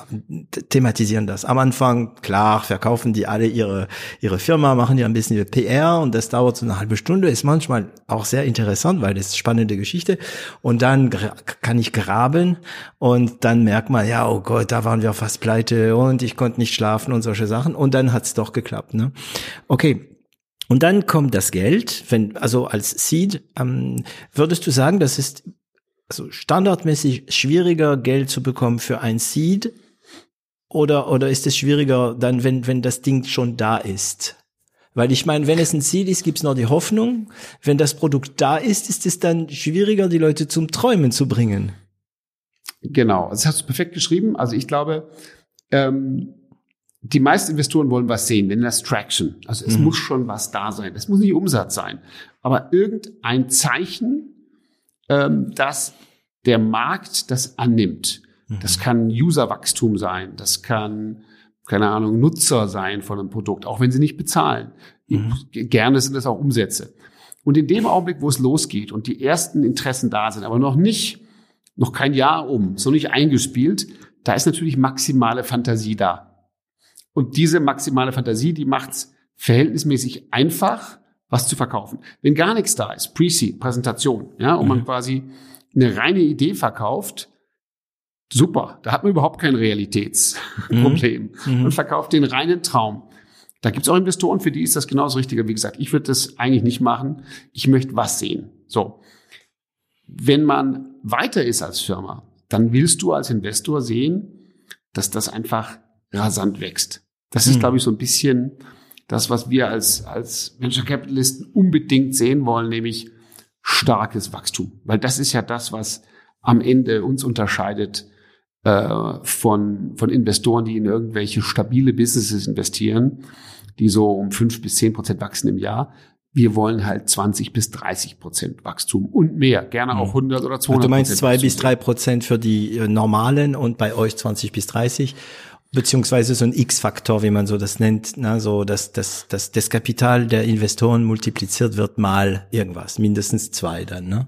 thematisieren das. Am Anfang, klar, verkaufen die alle ihre, ihre Firma, machen ja ein bisschen PR und das dauert so eine halbe Stunde, ist manchmal auch sehr interessant, weil das ist spannende Geschichte. Und dann kann ich graben und dann merkt man, ja, oh Gott, da waren wir fast pleite und ich konnte nicht schlafen und solche Sachen. Und dann hat's doch geklappt. Ne? Okay, und dann kommt das Geld, wenn, also als Seed, ähm, würdest du sagen, das ist also standardmäßig schwieriger, Geld zu bekommen für ein Seed? Oder, oder ist es schwieriger dann, wenn, wenn das Ding schon da ist? Weil ich meine, wenn es ein Ziel ist, gibt es noch die Hoffnung. Wenn das Produkt da ist, ist es dann schwieriger, die Leute zum Träumen zu bringen. Genau, das hast du perfekt geschrieben. Also ich glaube, ähm, die meisten Investoren wollen was sehen, wenn das Traction. Also es mhm. muss schon was da sein. Es muss nicht Umsatz sein, aber irgendein Zeichen, ähm, dass der Markt das annimmt. Mhm. Das kann Userwachstum sein, das kann keine Ahnung Nutzer sein von einem Produkt, auch wenn sie nicht bezahlen. Mhm. Gerne sind das auch Umsätze. Und in dem Augenblick, wo es losgeht und die ersten Interessen da sind, aber noch nicht noch kein Jahr um, so nicht eingespielt, da ist natürlich maximale Fantasie da. Und diese maximale Fantasie, die macht's verhältnismäßig einfach, was zu verkaufen. Wenn gar nichts da ist, Pre-Seed, Präsentation, ja, und mhm. man quasi eine reine Idee verkauft, super, da hat man überhaupt kein Realitätsproblem mhm. und verkauft den reinen Traum. Da gibt es auch Investoren, für die ist das genauso richtiger. Wie gesagt, ich würde das eigentlich nicht machen. Ich möchte was sehen. So. Wenn man weiter ist als Firma, dann willst du als Investor sehen, dass das einfach rasant wächst. Das ist, mhm. glaube ich, so ein bisschen das, was wir als, als Venture Capitalisten unbedingt sehen wollen, nämlich starkes Wachstum. Weil das ist ja das, was am Ende uns unterscheidet äh, von, von Investoren, die in irgendwelche stabile Businesses investieren, die so um fünf bis zehn Prozent wachsen im Jahr. Wir wollen halt 20 bis 30 Prozent Wachstum und mehr, gerne auch 100 oder 200 Prozent. Du meinst zwei bis drei Prozent für die äh, normalen und bei euch 20 bis 30 beziehungsweise so ein X-Faktor, wie man so das nennt, na, so dass das, das, das Kapital der Investoren multipliziert wird mal irgendwas, mindestens zwei dann, ne?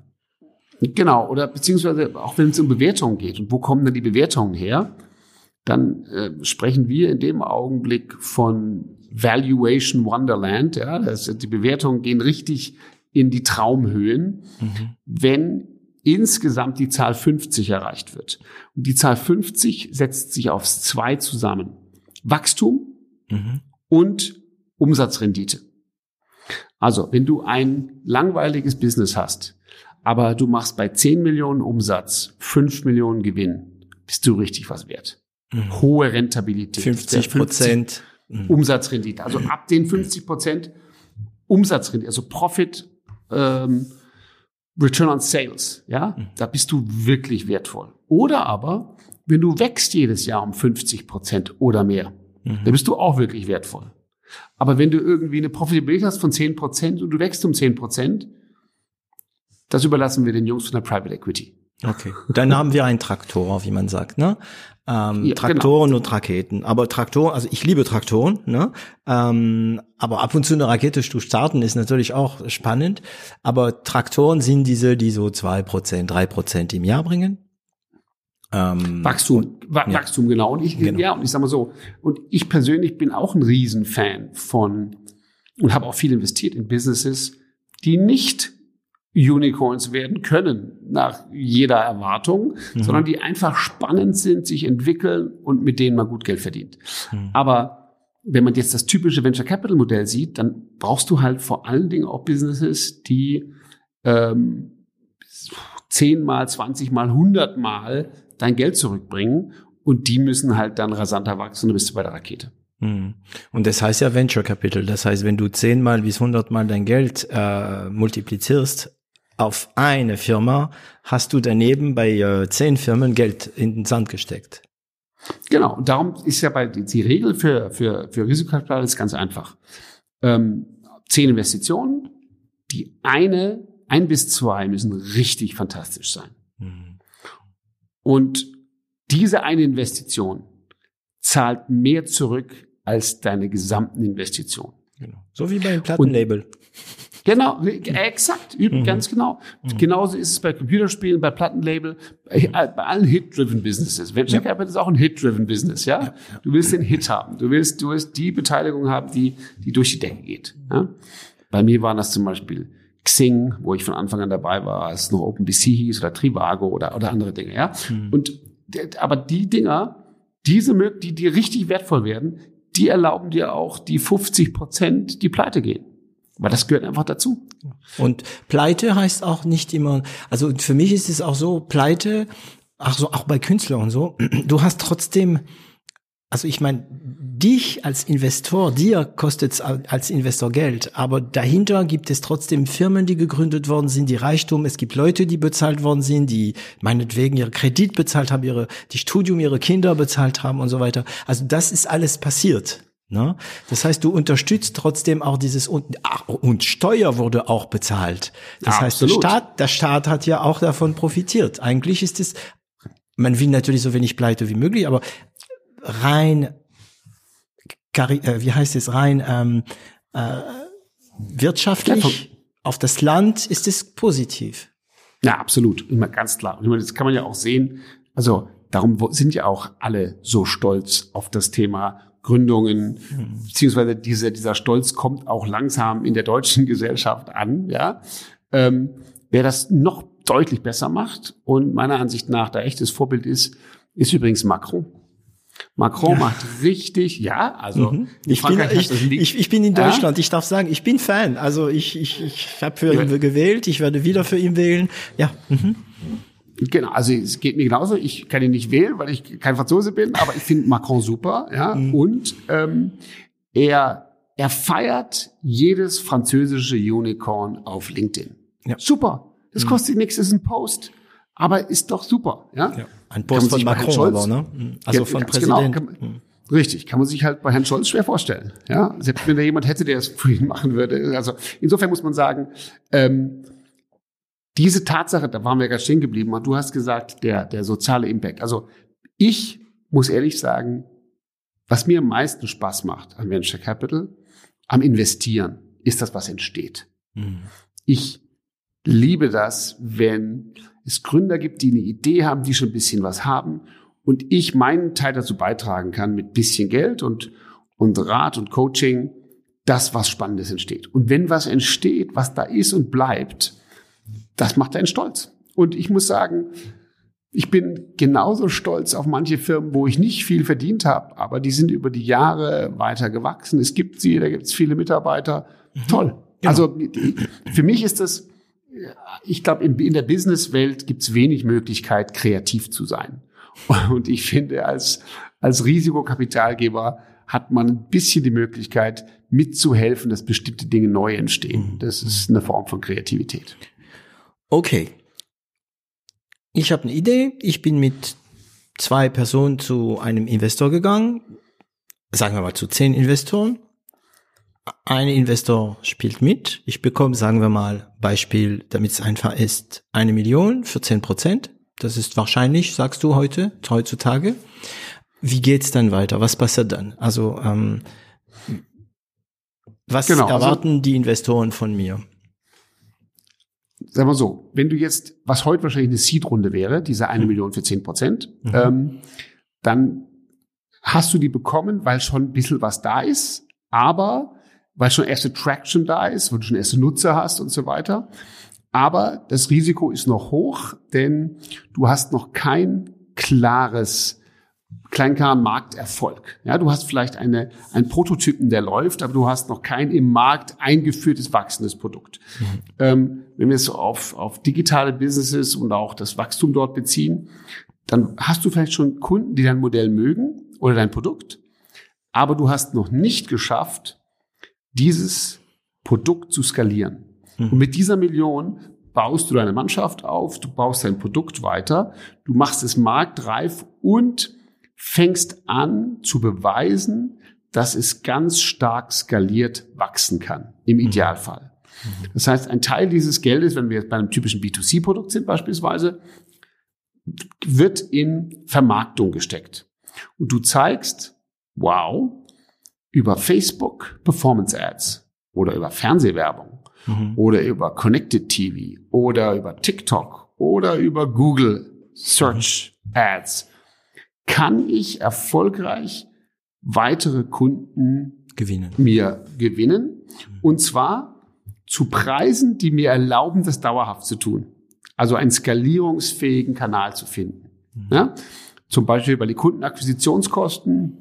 Genau, oder beziehungsweise auch wenn es um Bewertungen geht und wo kommen denn die Bewertungen her, dann äh, sprechen wir in dem Augenblick von Valuation Wonderland. Ja, das, die Bewertungen gehen richtig in die Traumhöhen, mhm. wenn insgesamt die Zahl 50 erreicht wird. Und die Zahl 50 setzt sich aufs zwei zusammen. Wachstum mhm. und Umsatzrendite. Also, wenn du ein langweiliges Business hast, aber du machst bei 10 Millionen Umsatz 5 Millionen Gewinn, bist du richtig was wert. Mhm. Hohe Rentabilität. 50 Prozent. Mhm. Umsatzrendite. Also ab den 50 Prozent Umsatzrendite, also Profit, ähm, Return on Sales, ja, mhm. da bist du wirklich wertvoll. Oder aber, wenn du wächst jedes Jahr um 50 Prozent oder mehr, mhm. dann bist du auch wirklich wertvoll. Aber wenn du irgendwie eine Profitabilität hast von 10 Prozent und du wächst um 10 Prozent, das überlassen wir den Jungs von der Private Equity. Okay. Dann haben wir einen Traktor, wie man sagt, ne? Ähm, ja, Traktoren genau. und Raketen. Aber Traktoren, also ich liebe Traktoren, ne? Ähm, aber ab und zu eine Rakete zu starten ist natürlich auch spannend. Aber Traktoren sind diese, die so zwei Prozent, drei Prozent im Jahr bringen. Ähm, Wachstum, ja. Wachstum, genau. Und ich, genau. ja, und ich sag mal so, und ich persönlich bin auch ein Riesenfan von und habe auch viel investiert in Businesses, die nicht Unicorns werden können nach jeder Erwartung, mhm. sondern die einfach spannend sind, sich entwickeln und mit denen man gut Geld verdient. Mhm. Aber wenn man jetzt das typische Venture Capital Modell sieht, dann brauchst du halt vor allen Dingen auch Businesses, die ähm, zehnmal, zwanzigmal, hundertmal dein Geld zurückbringen und die müssen halt dann rasanter wachsen, du bist du bei der Rakete. Mhm. Und das heißt ja Venture Capital. Das heißt, wenn du zehnmal bis hundertmal dein Geld äh, multiplizierst, auf eine Firma hast du daneben bei äh, zehn Firmen Geld in den Sand gesteckt. Genau, und darum ist ja bei die, die Regel für, für, für Risikokapital ist ganz einfach. Ähm, zehn Investitionen, die eine, ein bis zwei müssen richtig fantastisch sein. Mhm. Und diese eine Investition zahlt mehr zurück als deine gesamten Investitionen. Genau. So wie beim Plattenlabel. Und Genau, exakt, mhm. ganz genau. Mhm. Genauso ist es bei Computerspielen, bei Plattenlabel, bei, bei allen Hit-driven Businesses. Venture. Capital ist auch ein Hit-driven Business, ja? ja? Du willst den Hit haben. Du willst, du willst die Beteiligung haben, die, die durch die Decke geht. Ja? Bei mir waren das zum Beispiel Xing, wo ich von Anfang an dabei war, als es noch OpenBC hieß oder Trivago oder, oder andere Dinge, ja? Mhm. Und, aber die Dinger, diese, die, die richtig wertvoll werden, die erlauben dir auch die 50 Prozent, die pleite gehen. Aber das gehört einfach dazu. Und Pleite heißt auch nicht immer, also für mich ist es auch so, Pleite, ach so, auch bei Künstlern und so, du hast trotzdem, also ich meine, dich als Investor, dir kostet es als Investor Geld, aber dahinter gibt es trotzdem Firmen, die gegründet worden sind, die Reichtum, es gibt Leute, die bezahlt worden sind, die meinetwegen ihre Kredit bezahlt haben, ihre, die Studium ihre Kinder bezahlt haben und so weiter. Also das ist alles passiert. Ne? Das heißt, du unterstützt trotzdem auch dieses und, ach, und Steuer wurde auch bezahlt. Das ja, heißt, der Staat, der Staat hat ja auch davon profitiert. Eigentlich ist es, man will natürlich so wenig Pleite wie möglich, aber rein, äh, wie heißt es, rein ähm, äh, wirtschaftlich auf das Land ist es positiv. Ja, absolut. Immer ganz klar. Und das kann man ja auch sehen. Also darum sind ja auch alle so stolz auf das Thema Gründungen, mhm. beziehungsweise diese, dieser Stolz kommt auch langsam in der deutschen Gesellschaft an. Ja, ähm, wer das noch deutlich besser macht und meiner Ansicht nach da echtes Vorbild ist, ist übrigens Macron. Macron ja. macht richtig, ja, also mhm. ich, bin, ich, ich, ich, bin in Deutschland, ja? ich darf sagen, ich bin Fan. Also ich, ich, ich habe für ihn gewählt, ich werde wieder für ihn wählen. Ja. Mhm. Genau, also es geht mir genauso. Ich kann ihn nicht wählen, weil ich kein Franzose bin, aber ich finde Macron super, ja. Mhm. Und ähm, er er feiert jedes französische Unicorn auf LinkedIn. Ja. Super. Das mhm. kostet nichts, ist ein Post. Aber ist doch super, ja. ja. Ein Post von Macron, aber, ne? Mhm. Also von Präsident. Genau, kann, Richtig, kann man sich halt bei Herrn Scholz schwer vorstellen. Ja, selbst wenn da jemand hätte, der es für ihn machen würde. Also insofern muss man sagen, ähm, diese Tatsache, da waren wir gerade stehen geblieben, und du hast gesagt, der, der soziale Impact. Also ich muss ehrlich sagen, was mir am meisten Spaß macht an Venture Capital, am Investieren, ist das, was entsteht. Mhm. Ich liebe das, wenn es Gründer gibt, die eine Idee haben, die schon ein bisschen was haben und ich meinen Teil dazu beitragen kann mit bisschen Geld und, und Rat und Coaching, dass was Spannendes entsteht. Und wenn was entsteht, was da ist und bleibt, das macht einen stolz. Und ich muss sagen, ich bin genauso stolz auf manche Firmen, wo ich nicht viel verdient habe, aber die sind über die Jahre weiter gewachsen. Es gibt sie, da gibt es viele Mitarbeiter. Mhm. Toll. Genau. Also für mich ist das, ich glaube, in, der Businesswelt gibt es wenig Möglichkeit, kreativ zu sein. Und ich finde, als, als Risikokapitalgeber hat man ein bisschen die Möglichkeit, mitzuhelfen, dass bestimmte Dinge neu entstehen. Mhm. Das ist eine Form von Kreativität. Okay. Ich habe eine Idee. Ich bin mit zwei Personen zu einem Investor gegangen. Sagen wir mal zu zehn Investoren. Ein Investor spielt mit. Ich bekomme, sagen wir mal, Beispiel, damit es einfach ist, eine Million für zehn Prozent. Das ist wahrscheinlich, sagst du heute, heutzutage. Wie geht's dann weiter? Was passiert dann? Also ähm, was genau, also erwarten also, die Investoren von mir? Sagen wir so, wenn du jetzt, was heute wahrscheinlich eine Seed-Runde wäre, diese eine mhm. Million für zehn Prozent, mhm. ähm, dann hast du die bekommen, weil schon ein bisschen was da ist, aber weil schon erste Traction da ist, weil du schon erste Nutzer hast und so weiter. Aber das Risiko ist noch hoch, denn du hast noch kein klares Kleinkern-Markterfolg. Ja, du hast vielleicht eine, einen Prototypen, der läuft, aber du hast noch kein im Markt eingeführtes wachsendes Produkt. Mhm. Ähm, wenn wir es auf, auf digitale Businesses und auch das Wachstum dort beziehen, dann hast du vielleicht schon Kunden, die dein Modell mögen oder dein Produkt, aber du hast noch nicht geschafft, dieses Produkt zu skalieren. Mhm. Und mit dieser Million baust du deine Mannschaft auf, du baust dein Produkt weiter, du machst es marktreif und fängst an zu beweisen, dass es ganz stark skaliert wachsen kann, im mhm. Idealfall. Mhm. Das heißt, ein Teil dieses Geldes, wenn wir jetzt bei einem typischen B2C-Produkt sind beispielsweise, wird in Vermarktung gesteckt. Und du zeigst, wow, über Facebook Performance Ads oder über Fernsehwerbung mhm. oder über Connected TV oder über TikTok oder über Google Search mhm. Ads kann ich erfolgreich weitere Kunden gewinnen. mir gewinnen und zwar zu Preisen, die mir erlauben, das dauerhaft zu tun. Also einen skalierungsfähigen Kanal zu finden. Mhm. Ja? Zum Beispiel, weil die Kundenakquisitionskosten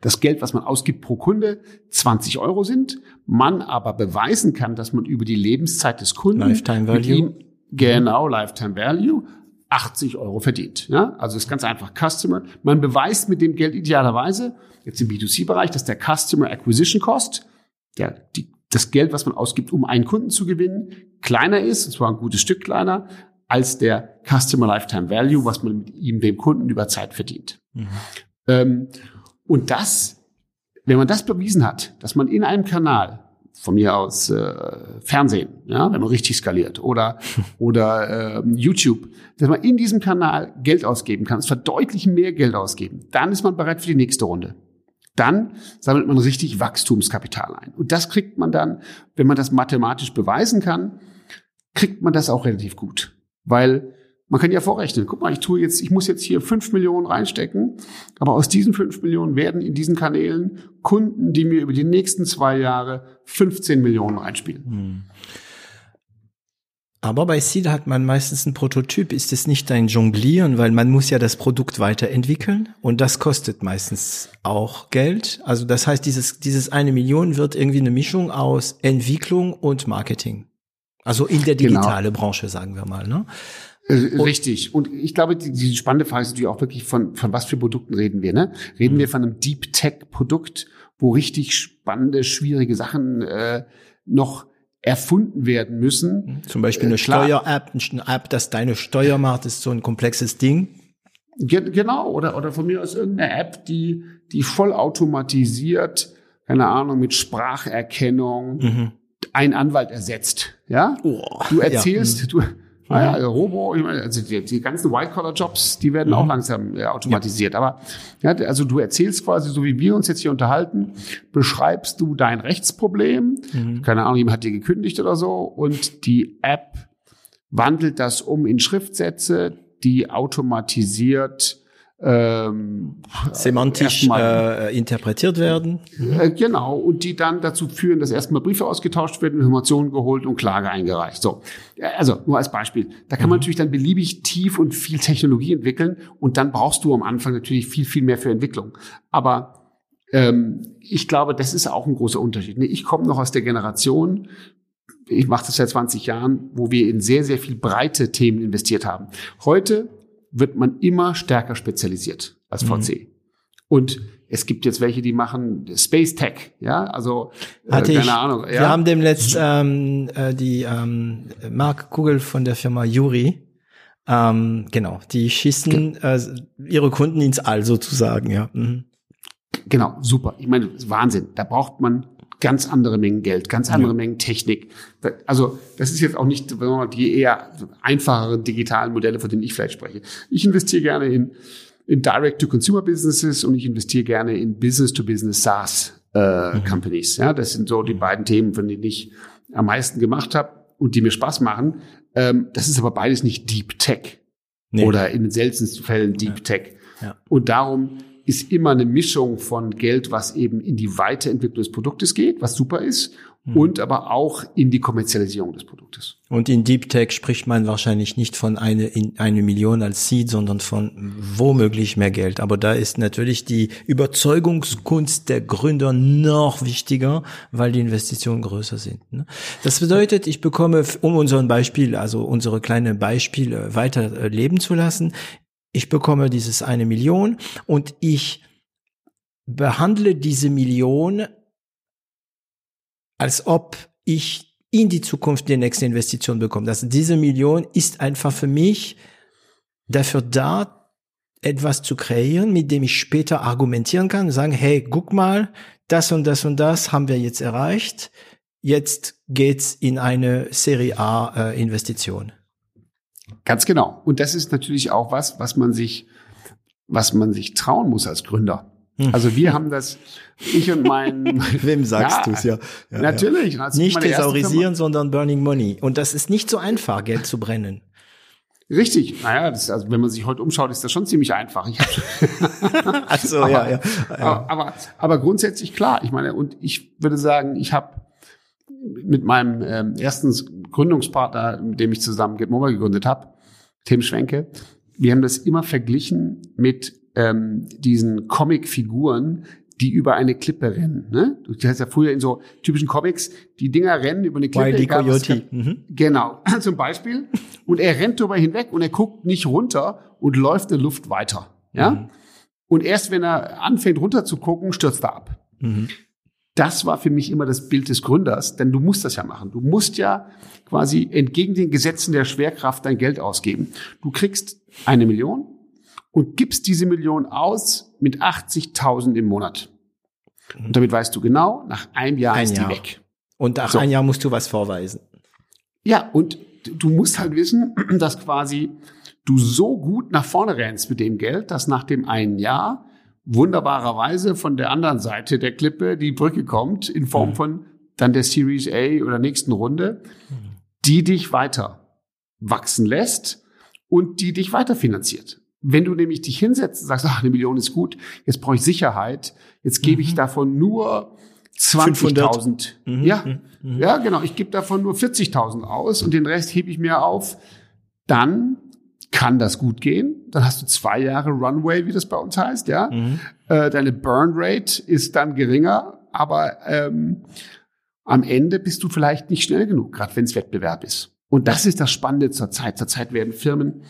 das Geld, was man ausgibt pro Kunde, 20 Euro sind, man aber beweisen kann, dass man über die Lebenszeit des Kunden Lifetime Value. Ihm, genau, Lifetime Value, 80 Euro verdient. Ja? Also ist ganz einfach Customer. Man beweist mit dem Geld idealerweise, jetzt im B2C-Bereich, dass der Customer Acquisition Cost, der, die, das Geld, was man ausgibt, um einen Kunden zu gewinnen, kleiner ist, und zwar ein gutes Stück kleiner, als der Customer Lifetime Value, was man mit ihm, dem Kunden über Zeit verdient. Mhm. Ähm, und das, wenn man das bewiesen hat, dass man in einem Kanal, von mir aus äh, Fernsehen, ja, wenn man richtig skaliert, oder, oder äh, YouTube, dass man in diesem Kanal Geld ausgeben kann, es verdeutlich mehr Geld ausgeben, dann ist man bereit für die nächste Runde. Dann sammelt man richtig Wachstumskapital ein. Und das kriegt man dann, wenn man das mathematisch beweisen kann, kriegt man das auch relativ gut. Weil man kann ja vorrechnen, guck mal, ich tue jetzt, ich muss jetzt hier fünf Millionen reinstecken, aber aus diesen fünf Millionen werden in diesen Kanälen Kunden, die mir über die nächsten zwei Jahre 15 Millionen reinspielen. Hm. Aber bei Seed hat man meistens ein Prototyp. Ist es nicht ein Jonglieren, weil man muss ja das Produkt weiterentwickeln und das kostet meistens auch Geld. Also das heißt, dieses, dieses eine Million wird irgendwie eine Mischung aus Entwicklung und Marketing. Also in der genau. digitale genau. Branche, sagen wir mal. Ne? Äh, richtig. Und ich glaube, die, die spannende Frage ist natürlich auch wirklich von, von was für Produkten reden wir, ne? Reden mhm. wir von einem Deep Tech Produkt, wo richtig spannende, schwierige Sachen äh, noch erfunden werden müssen. Mhm. Zum Beispiel eine äh, Steuer-App, eine App, das deine Steuer macht, ist so ein komplexes Ding. Ge genau, oder, oder von mir aus irgendeine App, die, die voll automatisiert, keine Ahnung, mit Spracherkennung mhm. ein Anwalt ersetzt. Ja? Oh, du erzählst, ja. Mhm. du, naja, also Robo, ich meine, also die, die ganzen White-Collar-Jobs, die werden mhm. auch langsam äh, automatisiert. Ja. Aber ja, also du erzählst quasi, so wie wir uns jetzt hier unterhalten, beschreibst du dein Rechtsproblem. Mhm. Keine Ahnung, jemand hat dir gekündigt oder so. Und die App wandelt das um in Schriftsätze, die automatisiert ähm, semantisch äh, interpretiert werden. Äh, genau, und die dann dazu führen, dass erstmal Briefe ausgetauscht werden, Informationen geholt und Klage eingereicht. So, also nur als Beispiel. Da kann man mhm. natürlich dann beliebig tief und viel Technologie entwickeln und dann brauchst du am Anfang natürlich viel, viel mehr für Entwicklung. Aber ähm, ich glaube, das ist auch ein großer Unterschied. Ich komme noch aus der Generation, ich mache das seit 20 Jahren, wo wir in sehr, sehr viel breite Themen investiert haben. Heute wird man immer stärker spezialisiert als VC. Mhm. Und es gibt jetzt welche, die machen Space Tech, ja, also äh, Hatte keine ich, Ahnung. Ja? Wir haben demnächst ähm, äh, die ähm, Mark Kugel von der Firma Yuri, ähm, genau, die schießen äh, ihre Kunden ins All sozusagen, ja. Mhm. Genau, super. Ich meine, Wahnsinn. Da braucht man ganz andere Mengen Geld, ganz andere ja. Mengen Technik. Also das ist jetzt auch nicht die eher einfacheren digitalen Modelle, von denen ich vielleicht spreche. Ich investiere gerne in, in Direct-to-Consumer-Businesses und ich investiere gerne in Business-to-Business SaaS äh, mhm. Ja, das sind so die mhm. beiden Themen, von denen ich am meisten gemacht habe und die mir Spaß machen. Ähm, das ist aber beides nicht Deep Tech nee. oder in den seltensten Fällen Deep ja. Tech. Ja. Und darum ist immer eine Mischung von Geld, was eben in die Weiterentwicklung des Produktes geht, was super ist, mhm. und aber auch in die Kommerzialisierung des Produktes. Und in Deep Tech spricht man wahrscheinlich nicht von eine, in eine Million als Seed, sondern von womöglich mehr Geld. Aber da ist natürlich die Überzeugungskunst der Gründer noch wichtiger, weil die Investitionen größer sind. Ne? Das bedeutet, ich bekomme, um unseren Beispiel, also unsere kleine Beispiele weiter leben zu lassen, ich bekomme dieses eine Million und ich behandle diese Million, als ob ich in die Zukunft die nächste Investition bekomme. Also diese Million ist einfach für mich dafür da, etwas zu kreieren, mit dem ich später argumentieren kann und sagen, hey, guck mal, das und das und das haben wir jetzt erreicht. Jetzt geht's in eine Serie A äh, Investition. Ganz genau. Und das ist natürlich auch was, was man sich, was man sich trauen muss als Gründer. Hm. Also wir haben das, ich und mein... Wem sagst ja, du's ja. ja natürlich. Ja. Nicht thesaurisieren, sondern Burning Money. Und das ist nicht so einfach, Geld zu brennen. Richtig. Naja, das, also wenn man sich heute umschaut, ist das schon ziemlich einfach. Ich also, aber, ja, ja, ja. Aber, aber grundsätzlich klar. Ich meine, und ich würde sagen, ich habe mit meinem ähm, ersten Gründungspartner, mit dem ich zusammen GetMobile gegründet habe, Tim Schwenke, wir haben das immer verglichen mit ähm, diesen Comic-Figuren, die über eine Klippe rennen. Ne? Du hast ja früher in so typischen Comics, die Dinger rennen über eine Klippe. Wiley Coyote. Mhm. Genau, zum Beispiel. Und er rennt darüber hinweg und er guckt nicht runter und läuft in der Luft weiter. Ja? Mhm. Und erst wenn er anfängt runter zu gucken, stürzt er ab. Mhm das war für mich immer das Bild des Gründers, denn du musst das ja machen. Du musst ja quasi entgegen den Gesetzen der Schwerkraft dein Geld ausgeben. Du kriegst eine Million und gibst diese Million aus mit 80.000 im Monat. Und damit weißt du genau, nach einem Jahr ein ist Jahr. die weg. Und nach so. einem Jahr musst du was vorweisen. Ja, und du musst halt wissen, dass quasi du so gut nach vorne rennst mit dem Geld, dass nach dem einen Jahr wunderbarerweise von der anderen Seite der Klippe die Brücke kommt in Form mhm. von dann der Series A oder nächsten Runde, die dich weiter wachsen lässt und die dich weiterfinanziert. Wenn du nämlich dich hinsetzt und sagst, ach, eine Million ist gut, jetzt brauche ich Sicherheit, jetzt gebe ich mhm. davon nur 20.000. Mhm. Ja, mhm. ja, genau. Ich gebe davon nur 40.000 aus und den Rest hebe ich mir auf. Dann kann das gut gehen. Dann hast du zwei Jahre Runway, wie das bei uns heißt, ja. Mhm. Äh, deine Burn Rate ist dann geringer, aber ähm, am Ende bist du vielleicht nicht schnell genug, gerade wenn es Wettbewerb ist. Und das ist das Spannende zur Zeit. Zurzeit werden Firmen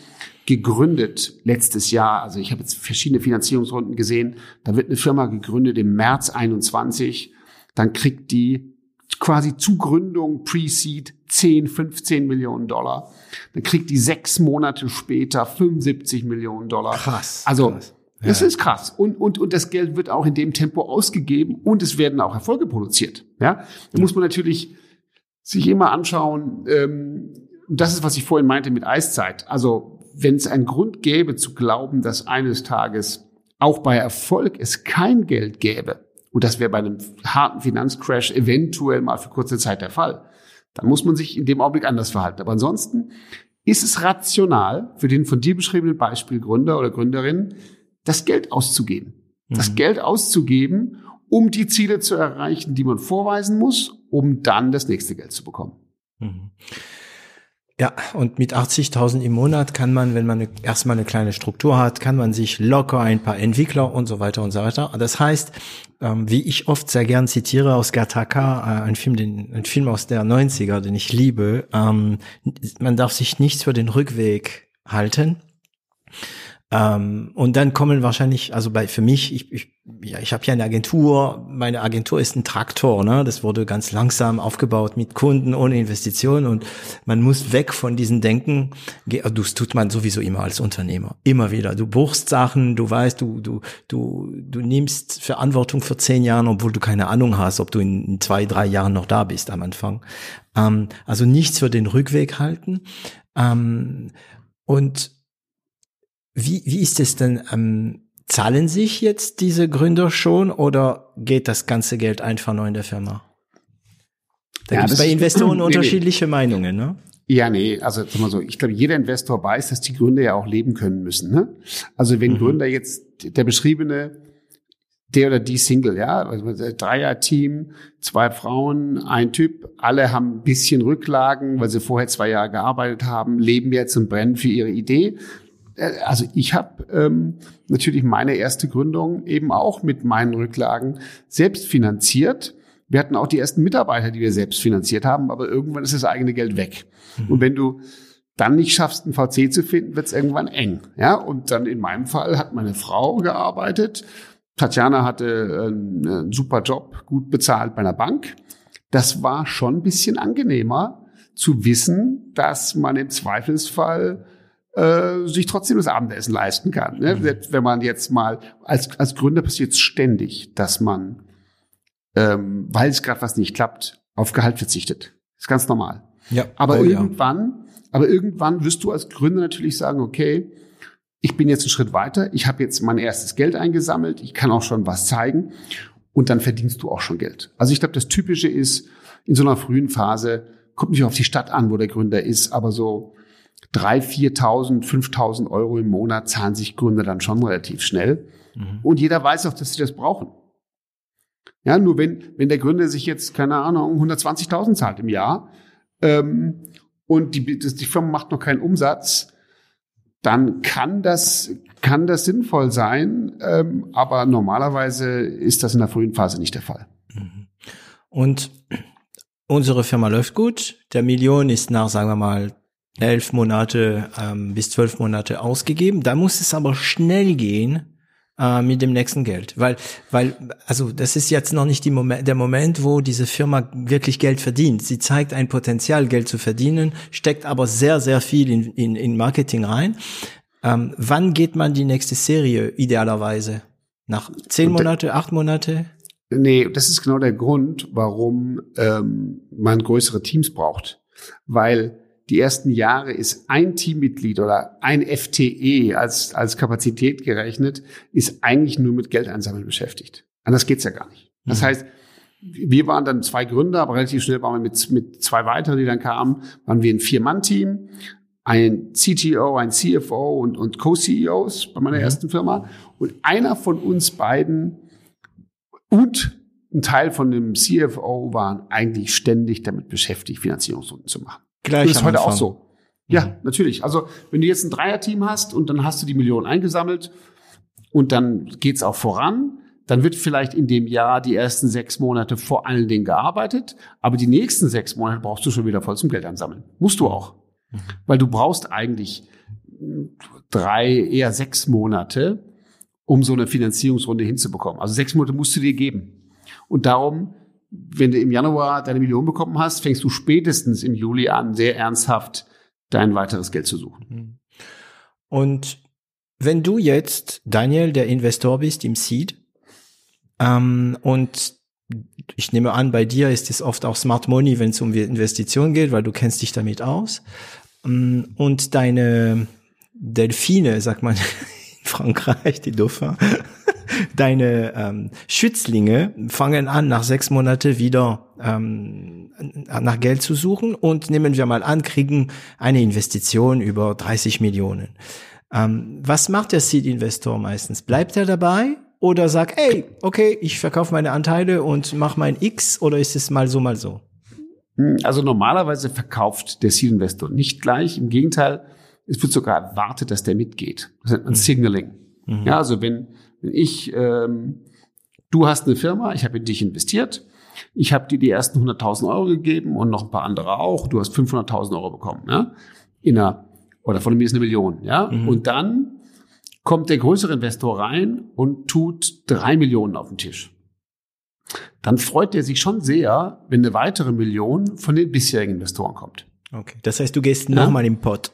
gegründet letztes Jahr. Also ich habe jetzt verschiedene Finanzierungsrunden gesehen. Da wird eine Firma gegründet im März 21. Dann kriegt die quasi zu Gründung Pre-Seed 10, 15 Millionen Dollar. Dann kriegt die sechs Monate später 75 Millionen Dollar. Krass. Also krass. Das ist krass. Und, und, und das Geld wird auch in dem Tempo ausgegeben und es werden auch Erfolge produziert. Ja, da muss man natürlich sich immer anschauen, ähm, das ist, was ich vorhin meinte mit Eiszeit. Also, wenn es einen Grund gäbe zu glauben, dass eines Tages auch bei Erfolg es kein Geld gäbe, und das wäre bei einem harten Finanzcrash eventuell mal für kurze Zeit der Fall, dann muss man sich in dem Augenblick anders verhalten. Aber ansonsten ist es rational für den von dir beschriebenen Beispiel Gründer oder Gründerin, das Geld auszugeben. Mhm. Das Geld auszugeben, um die Ziele zu erreichen, die man vorweisen muss, um dann das nächste Geld zu bekommen. Mhm. Ja, und mit 80.000 im Monat kann man, wenn man erstmal eine kleine Struktur hat, kann man sich locker ein paar Entwickler und so weiter und so weiter. Das heißt, ähm, wie ich oft sehr gern zitiere aus Gattaca, äh, ein Film, den, ein Film aus der 90er, den ich liebe, ähm, man darf sich nichts für den Rückweg halten. Ähm, und dann kommen wahrscheinlich, also bei für mich, ich, ich, ja, ich habe ja eine Agentur, meine Agentur ist ein Traktor, ne? Das wurde ganz langsam aufgebaut mit Kunden ohne Investitionen und man muss weg von diesen Denken. Das tut man sowieso immer als Unternehmer, immer wieder. Du buchst Sachen, du weißt, du du du du nimmst Verantwortung für zehn Jahre, obwohl du keine Ahnung hast, ob du in zwei drei Jahren noch da bist am Anfang. Ähm, also nichts für den Rückweg halten ähm, und wie, wie ist es denn? Ähm, zahlen sich jetzt diese Gründer schon oder geht das ganze Geld einfach nur in der Firma? Da ja, gibt es bei Investoren nee, unterschiedliche nee. Meinungen, ne? Ja, nee, also sag mal so, ich glaube, jeder Investor weiß, dass die Gründer ja auch leben können müssen. Ne? Also wenn mhm. Gründer jetzt der beschriebene, der oder die Single, ja, also Dreier-Team, zwei Frauen, ein Typ, alle haben ein bisschen Rücklagen, weil sie vorher zwei Jahre gearbeitet haben, leben jetzt und brennen für ihre Idee. Äh, also ich habe ähm, natürlich meine erste Gründung eben auch mit meinen Rücklagen selbst finanziert. Wir hatten auch die ersten Mitarbeiter, die wir selbst finanziert haben, aber irgendwann ist das eigene Geld weg. Mhm. Und wenn du dann nicht schaffst, einen VC zu finden, wird es irgendwann eng. Ja, und dann in meinem Fall hat meine Frau gearbeitet. Tatjana hatte einen, einen super Job, gut bezahlt bei einer Bank. Das war schon ein bisschen angenehmer zu wissen, dass man im Zweifelsfall äh, sich trotzdem das Abendessen leisten kann. Ne? Mhm. Wenn man jetzt mal, als, als Gründer passiert es ständig, dass man, ähm, weil es gerade was nicht klappt, auf Gehalt verzichtet. Das ist ganz normal. Ja. Aber oh, irgendwann, ja. aber irgendwann wirst du als Gründer natürlich sagen, okay, ich bin jetzt einen Schritt weiter, ich habe jetzt mein erstes Geld eingesammelt, ich kann auch schon was zeigen und dann verdienst du auch schon Geld. Also ich glaube, das Typische ist, in so einer frühen Phase, kommt nicht auf die Stadt an, wo der Gründer ist, aber so 3.000, 4.000, 5.000 Euro im Monat zahlen sich Gründer dann schon relativ schnell. Mhm. Und jeder weiß auch, dass sie das brauchen. Ja, nur wenn, wenn der Gründer sich jetzt, keine Ahnung, 120.000 zahlt im Jahr ähm, und die, die Firma macht noch keinen Umsatz, dann kann das, kann das sinnvoll sein, ähm, aber normalerweise ist das in der frühen Phase nicht der Fall. Mhm. Und unsere Firma läuft gut. Der Million ist nach, sagen wir mal, elf Monate ähm, bis zwölf Monate ausgegeben. Da muss es aber schnell gehen äh, mit dem nächsten Geld, weil weil also das ist jetzt noch nicht die Moment, der Moment, wo diese Firma wirklich Geld verdient. Sie zeigt ein Potenzial, Geld zu verdienen, steckt aber sehr sehr viel in in, in Marketing rein. Ähm, wann geht man die nächste Serie idealerweise? Nach zehn Monate, acht Monate? Nee, das ist genau der Grund, warum ähm, man größere Teams braucht, weil die ersten Jahre ist ein Teammitglied oder ein FTE als, als Kapazität gerechnet, ist eigentlich nur mit Geldeinsammeln beschäftigt. Anders geht's ja gar nicht. Das mhm. heißt, wir waren dann zwei Gründer, aber relativ schnell waren wir mit, mit zwei weiteren, die dann kamen, waren wir ein Vier-Mann-Team. ein CTO, ein CFO und, und Co-CEOs bei meiner mhm. ersten Firma. Und einer von uns beiden und ein Teil von dem CFO waren eigentlich ständig damit beschäftigt, Finanzierungsrunden zu machen. Gleich das ist heute Anfang. auch so. Ja, mhm. natürlich. Also wenn du jetzt ein Dreierteam hast und dann hast du die Millionen eingesammelt und dann geht's auch voran, dann wird vielleicht in dem Jahr die ersten sechs Monate vor allen Dingen gearbeitet, aber die nächsten sechs Monate brauchst du schon wieder voll zum Geld ansammeln. Musst du auch. Mhm. Weil du brauchst eigentlich drei, eher sechs Monate, um so eine Finanzierungsrunde hinzubekommen. Also sechs Monate musst du dir geben. Und darum, wenn du im Januar deine Million bekommen hast, fängst du spätestens im Juli an, sehr ernsthaft dein weiteres Geld zu suchen. Mhm. Und wenn du jetzt, Daniel, der Investor bist im Seed, ähm, und ich nehme an, bei dir ist es oft auch Smart Money, wenn es um Investitionen geht, weil du kennst dich damit aus. Ähm, und deine Delfine, sagt man in Frankreich, die Dauphin, deine ähm, Schützlinge fangen an, nach sechs Monate wieder ähm, nach Geld zu suchen und nehmen wir mal an, kriegen eine Investition über 30 Millionen. Ähm, was macht der Seed-Investor meistens? Bleibt er dabei oder sagt, ey, okay, ich verkaufe meine Anteile und mache mein X oder ist es mal so, mal so? Also normalerweise verkauft der Seed-Investor nicht gleich. Im Gegenteil, es wird sogar erwartet, dass der mitgeht. Das nennt man mhm. Signaling. Mhm. Ja, also wenn, wenn ich, ähm, du hast eine Firma, ich habe in dich investiert, ich habe dir die ersten 100.000 Euro gegeben und noch ein paar andere auch, du hast 500.000 Euro bekommen, ja, in einer, oder von mir ist eine Million, ja, mhm. und dann kommt der größere Investor rein und tut drei Millionen auf den Tisch. Dann freut er sich schon sehr, wenn eine weitere Million von den bisherigen Investoren kommt. Okay, das heißt, du gehst ja? nochmal im Pot.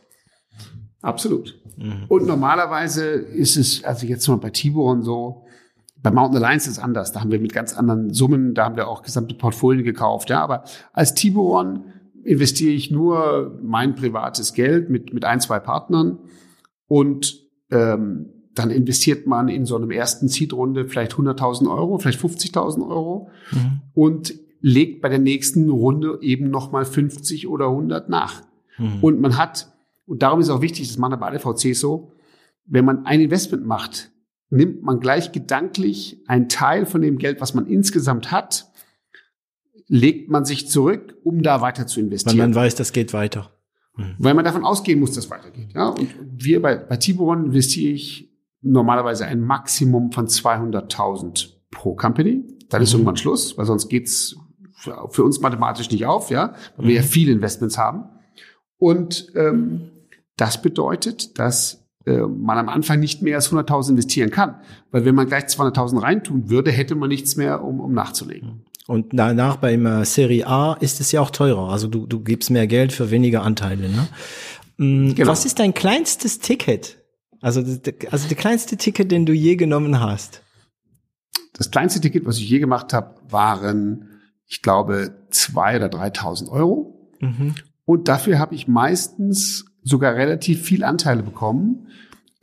Absolut. Mhm. Und normalerweise ist es, also jetzt mal bei Tiburon so, bei Mountain Alliance ist es anders. Da haben wir mit ganz anderen Summen, da haben wir auch gesamte Portfolien gekauft. Ja, aber als Tiburon investiere ich nur mein privates Geld mit, mit ein, zwei Partnern und ähm, dann investiert man in so einem ersten Seed-Runde vielleicht 100.000 Euro, vielleicht 50.000 Euro mhm. und legt bei der nächsten Runde eben nochmal 50 oder 100 nach. Mhm. Und man hat und darum ist auch wichtig, das machen wir bei alle VCs so, wenn man ein Investment macht, nimmt man gleich gedanklich einen Teil von dem Geld, was man insgesamt hat, legt man sich zurück, um da weiter zu investieren. Weil man weiß, das geht weiter. Mhm. Weil man davon ausgehen muss, dass es weitergeht. Ja? Und wir bei, bei Tiburon investiere ich normalerweise ein Maximum von 200.000 pro Company. Dann mhm. ist irgendwann Schluss, weil sonst geht's für, für uns mathematisch nicht auf, ja, weil mhm. wir ja viele Investments haben. Und ähm, das bedeutet, dass äh, man am Anfang nicht mehr als 100.000 investieren kann. Weil wenn man gleich 200.000 reintun würde, hätte man nichts mehr, um, um nachzulegen. Und danach beim äh, Serie A ist es ja auch teurer. Also du, du gibst mehr Geld für weniger Anteile. Ne? Mhm, genau. Was ist dein kleinstes Ticket? Also, also der kleinste Ticket, den du je genommen hast? Das kleinste Ticket, was ich je gemacht habe, waren, ich glaube, zwei oder 3.000 Euro. Mhm. Und dafür habe ich meistens sogar relativ viel Anteile bekommen.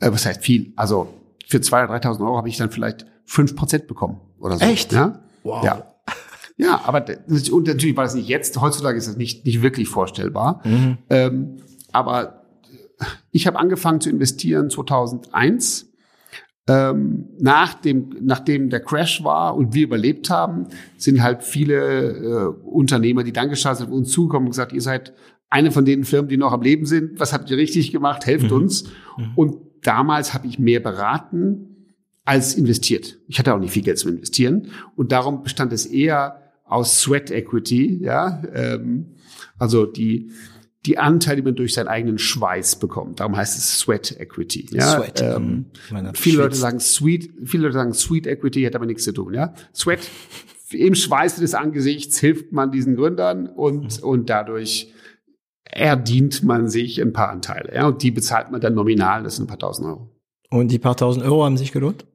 Äh, was heißt viel? Also für 2.000 oder 3.000 Euro habe ich dann vielleicht fünf Prozent bekommen oder so. Echt? Ja? Wow. Ja. Ja, aber und natürlich war das nicht jetzt. Heutzutage ist das nicht, nicht wirklich vorstellbar. Mhm. Ähm, aber ich habe angefangen zu investieren 2001. Ähm, nach dem, nachdem der Crash war und wir überlebt haben, sind halt viele äh, Unternehmer, die dann gestartet sind, uns zugekommen und gesagt, ihr seid eine von den Firmen, die noch am Leben sind. Was habt ihr richtig gemacht? Helft mhm. uns. Mhm. Und damals habe ich mehr beraten als investiert. Ich hatte auch nicht viel Geld zum Investieren. Und darum bestand es eher aus Sweat Equity, ja, ähm, also die die Anteile, die man durch seinen eigenen Schweiß bekommt. Darum heißt es Sweat Equity. Ja? Sweat. Ähm, viele Leute sagen Sweet, viele Leute sagen Sweet Equity, hat aber nichts zu tun. Ja, Sweat im Schweiße des Angesichts hilft man diesen Gründern und mhm. und dadurch erdient man sich ein paar Anteile. Ja, und die bezahlt man dann nominal, das sind ein paar tausend Euro. Und die paar tausend Euro haben sich gelohnt?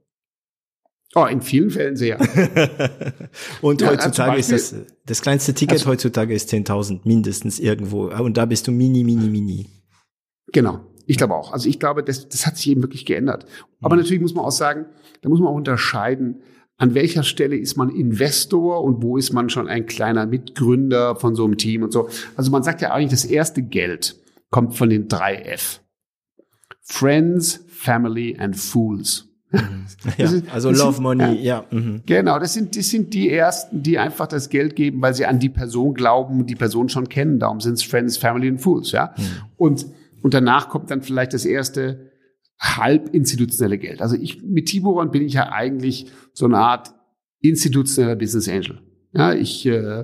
Oh, in vielen Fällen sehr. und ja, heutzutage ist das, das kleinste Ticket also, heutzutage ist 10.000 mindestens irgendwo. Und da bist du mini, mini, mini. Genau. Ich glaube auch. Also ich glaube, das, das hat sich eben wirklich geändert. Aber mhm. natürlich muss man auch sagen, da muss man auch unterscheiden, an welcher Stelle ist man Investor und wo ist man schon ein kleiner Mitgründer von so einem Team und so. Also man sagt ja eigentlich, das erste Geld, kommt von den drei F. Friends, Family and Fools. Ja, ist- also das Love sind- Money, ja. mhm. Genau, das sind, das sind die ersten, die einfach das Geld geben, weil sie an die Person glauben, die Person schon kennen. Darum sind es Friends, Family and Fools, ja. Und, und danach kommt dann vielleicht das erste halb institutionelle Geld. Also ich, mit Tiburon bin ich ja eigentlich so eine Art institutioneller Business Angel. Ja, ich, äh,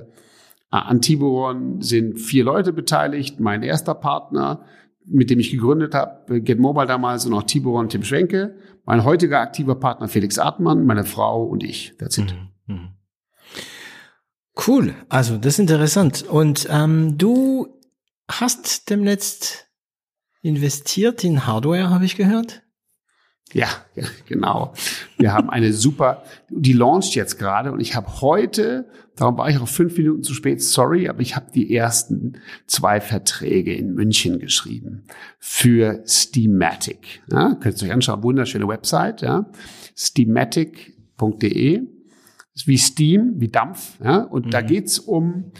an Tiburon sind vier Leute beteiligt. Mein erster Partner, mit dem ich gegründet habe, Get Mobile damals und auch Tiburon, Tim Schwenke. Mein heutiger aktiver Partner Felix Artmann, meine Frau und ich. That's it. Mhm. Cool, also das ist interessant. Und ähm, du hast demnächst investiert in Hardware, habe ich gehört. Ja, genau. Wir haben eine super, die launcht jetzt gerade und ich habe heute, darum war ich auch fünf Minuten zu spät, sorry, aber ich habe die ersten zwei Verträge in München geschrieben für Steamatic. Ja, könnt ihr euch anschauen, wunderschöne Website, ja. Steamatic.de ist wie Steam, wie Dampf, ja. Und da geht's um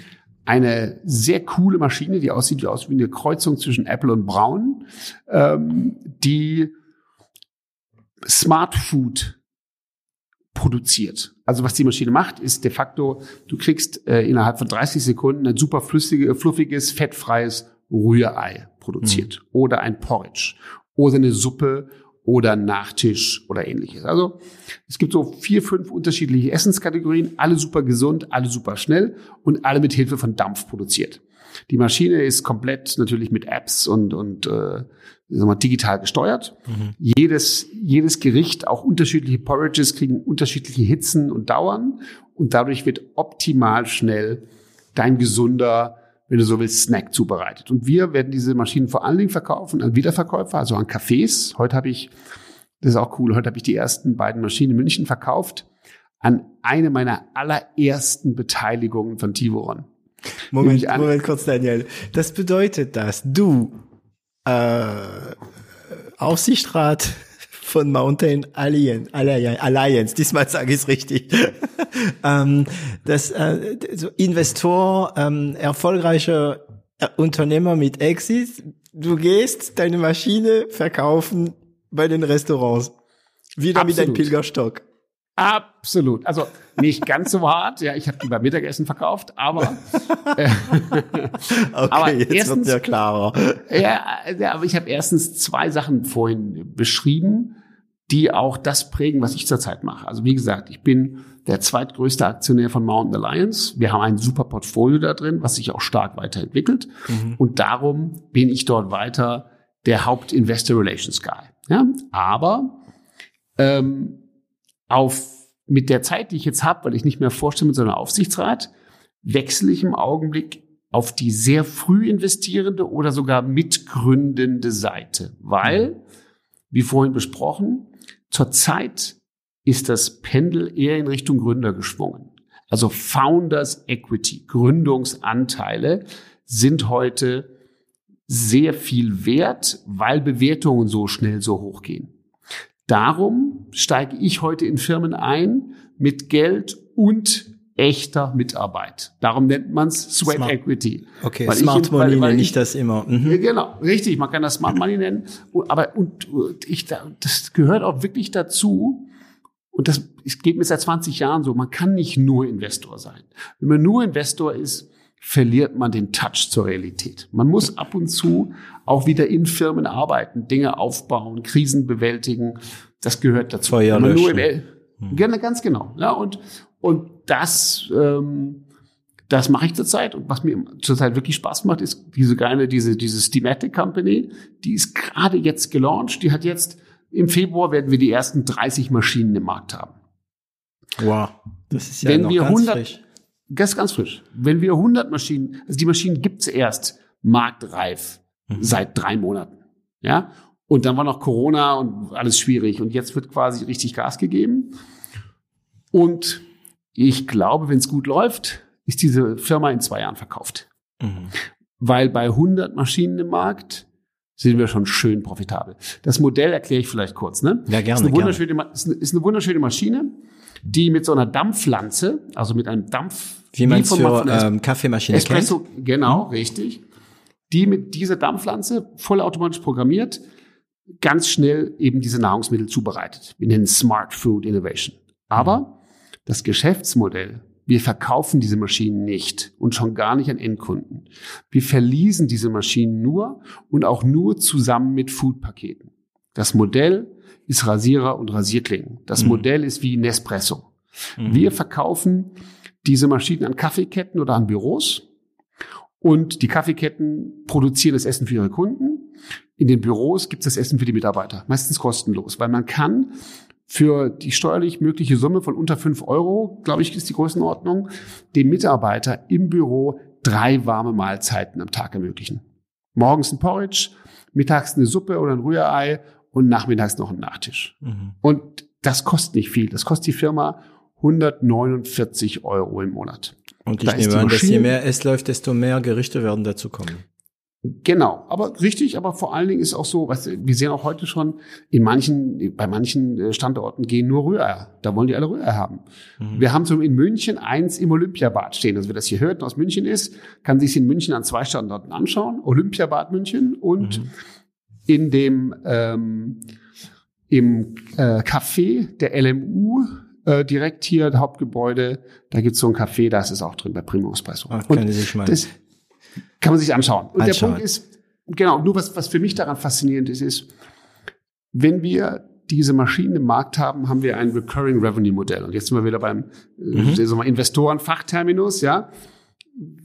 eine sehr coole Maschine, die aussieht wie aus wie eine Kreuzung zwischen Apple und Braun, ähm, die Smart Food produziert. Also was die Maschine macht, ist de facto, du kriegst äh, innerhalb von 30 Sekunden ein super flüssige, fluffiges, fettfreies Rührei produziert oder ein Porridge oder eine Suppe oder ein Nachtisch oder ähnliches. Also es gibt so vier, fünf unterschiedliche Essenskategorien, alle super gesund, alle super schnell und alle mit Hilfe von Dampf produziert. Die Maschine ist komplett natürlich mit Apps und, und äh, wir, digital gesteuert. Jedes, jedes Gericht, auch unterschiedliche Porridges, kriegen unterschiedliche Hitzen und Dauern. Und dadurch wird optimal schnell dein gesunder, wenn du so willst, Snack zubereitet. Und wir werden diese Maschinen vor allen Dingen verkaufen an Wiederverkäufer, also an Cafés. Heute habe ich, das ist auch cool, heute habe ich die ersten beiden Maschinen in München verkauft an eine meiner allerersten Beteiligungen von Tivoron. Moment. Moment kurz, Daniel. Das bedeutet, dass du äh, Aufsichtsrat von Mountain Alliance, Alliance, diesmal sage ich es richtig, ähm, das äh, so Investor, ähm, erfolgreicher äh, Unternehmer mit Exit, du gehst deine Maschine verkaufen bei den Restaurants. Wieder mit deinem Absolut. Pilgerstock. Absolut. Also nicht ganz so hart. Ja, ich habe die beim Mittagessen verkauft, aber äh, Okay, Aber jetzt erstens- mir klarer. ja, ja, aber ich habe erstens zwei Sachen vorhin beschrieben, die auch das prägen, was ich zurzeit mache. Also wie gesagt, ich bin der zweitgrößte Aktionär von Mountain Alliance. Wir haben ein super Portfolio da drin, was sich auch stark weiterentwickelt. Und darum bin ich dort weiter der Haupt-Investor Relations Guy. Ja, aber ähm, auf mit der Zeit, die ich jetzt habe, weil ich nicht mehr vorstelle mit so einem Aufsichtsrat, wechsle ich im Augenblick auf die sehr früh investierende oder sogar mitgründende Seite, weil, wie vorhin besprochen, zurzeit ist das Pendel eher in Richtung Gründer geschwungen. Also Founders Equity, Gründungsanteile sind heute sehr viel wert, weil Bewertungen so schnell so hoch gehen. Darum steige ich heute in Firmen ein mit Geld und echter Mitarbeit. Darum nennt man es Sweat Smart. Equity. Okay, Weil ich Smart weil- Money weil nenne ich- ich das immer. Mhm. ja, Genau, richtig. Man kann das Smart Money nennen. Aber und, und ich, da- das gehört auch wirklich dazu. Und das geht mir seit 20 Jahren so. Man kann nicht nur Investor sein. Wenn man nur Investor ist, verliert man den Touch zur Realität. Man muss ab und zu auch wieder in Firmen arbeiten, Dinge aufbauen, Krisen bewältigen. Das gehört dazu. Feuer löschen. im, Gerne, ganz genau. Ja, und, und das, ähm, das mache ich zurzeit. Und was mir zurzeit wirklich Spaß macht, ist diese geile, diese, diese Steamatic Company. Die ist gerade jetzt gelauncht. Die hat jetzt, im Februar werden wir die ersten 30 Maschinen im Markt haben. Wow, das ist ja Wenn noch wir ganz 100 frisch. Das ist ganz frisch. Wenn wir 100 Maschinen, also die Maschinen gibt's erst marktreif Mhm. seit drei Monaten. Ja. Und dann war noch Corona und alles schwierig. Und jetzt wird quasi richtig Gas gegeben. Und ich glaube, wenn es gut läuft, ist diese Firma in zwei Jahren verkauft. Mhm. Weil bei 100 Maschinen im Markt sind wir schon schön profitabel. Das Modell erkläre ich vielleicht kurz. Ne? Ja, ist gerne, eine, gerne. wunderschöne, Ma- ist eine, ist eine wunderschöne Maschine, die mit so einer Dampflanze, also mit einem Dampf, Wie man es von- für ähm, Kaffeemaschine Espresso, genau, richtig, die mit dieser Dampfpflanze vollautomatisch programmiert ganz schnell eben diese Nahrungsmittel zubereitet. Wir nennen Smart Food Innovation. Aber das Geschäftsmodell, wir verkaufen diese Maschinen nicht und schon gar nicht an Endkunden. Wir verließen diese Maschinen nur und auch nur zusammen mit Foodpaketen. Das Modell ist Rasierer und Rasierklingen. Das mhm. Modell ist wie Nespresso. Mhm. Wir verkaufen diese Maschinen an Kaffeeketten oder an Büros und die Kaffeeketten produzieren das Essen für ihre Kunden. In den Büros gibt es das Essen für die Mitarbeiter, meistens kostenlos, weil man kann für die steuerlich mögliche Summe von unter fünf Euro, glaube ich, ist die Größenordnung, dem Mitarbeiter im Büro drei warme Mahlzeiten am Tag ermöglichen. Morgens ein Porridge, mittags eine Suppe oder ein Rührei und nachmittags noch ein Nachtisch. Mhm. Und das kostet nicht viel. Das kostet die Firma 149 Euro im Monat. Und ich da nehme an, dass je mehr es läuft, desto mehr Gerichte werden dazu kommen. Genau, aber richtig, aber vor allen Dingen ist auch so, was wir sehen auch heute schon, in manchen, bei manchen äh, Standorten gehen nur Rührei. Da wollen die alle Rührei haben. Mhm. Wir haben so in München eins im Olympiabad stehen. Also wer das hier hört und aus München ist, kann sich in München an zwei Standorten anschauen. Olympiabad München und mhm. in dem ähm, im äh, Café der LMU äh, direkt hier, das Hauptgebäude, da gibt's so ein Café, da ist es auch drin bei. Ach, kann sich mal. Das kann man sich anschauen. Und anschauen. der Punkt ist, genau, nur was, was für mich daran faszinierend ist, ist, wenn wir diese Maschinen im Markt haben, haben wir ein Recurring Revenue Modell. Und jetzt sind wir wieder beim äh, mhm. äh, mal Investoren-Fachterminus, ja.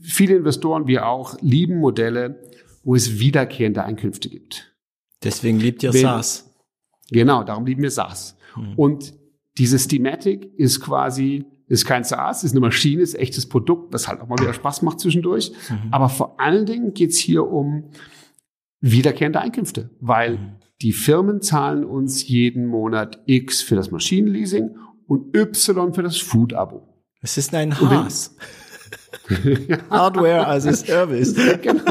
Viele Investoren, wir auch, lieben Modelle, wo es wiederkehrende Einkünfte gibt. Deswegen liebt ihr Wenn, SaaS. Genau, darum lieben wir SaaS. Mhm. Und dieses Thematic ist quasi, ist kein SaaS, ist eine Maschine, ist echtes Produkt, das halt auch mal wieder Spaß macht zwischendurch. Mhm. Aber vor allen Dingen geht's hier um wiederkehrende Einkünfte, weil mhm. die Firmen zahlen uns jeden Monat X für das Maschinenleasing und Y für das Food-Abo. Es ist ein Haas. Hardware as a Service. genau.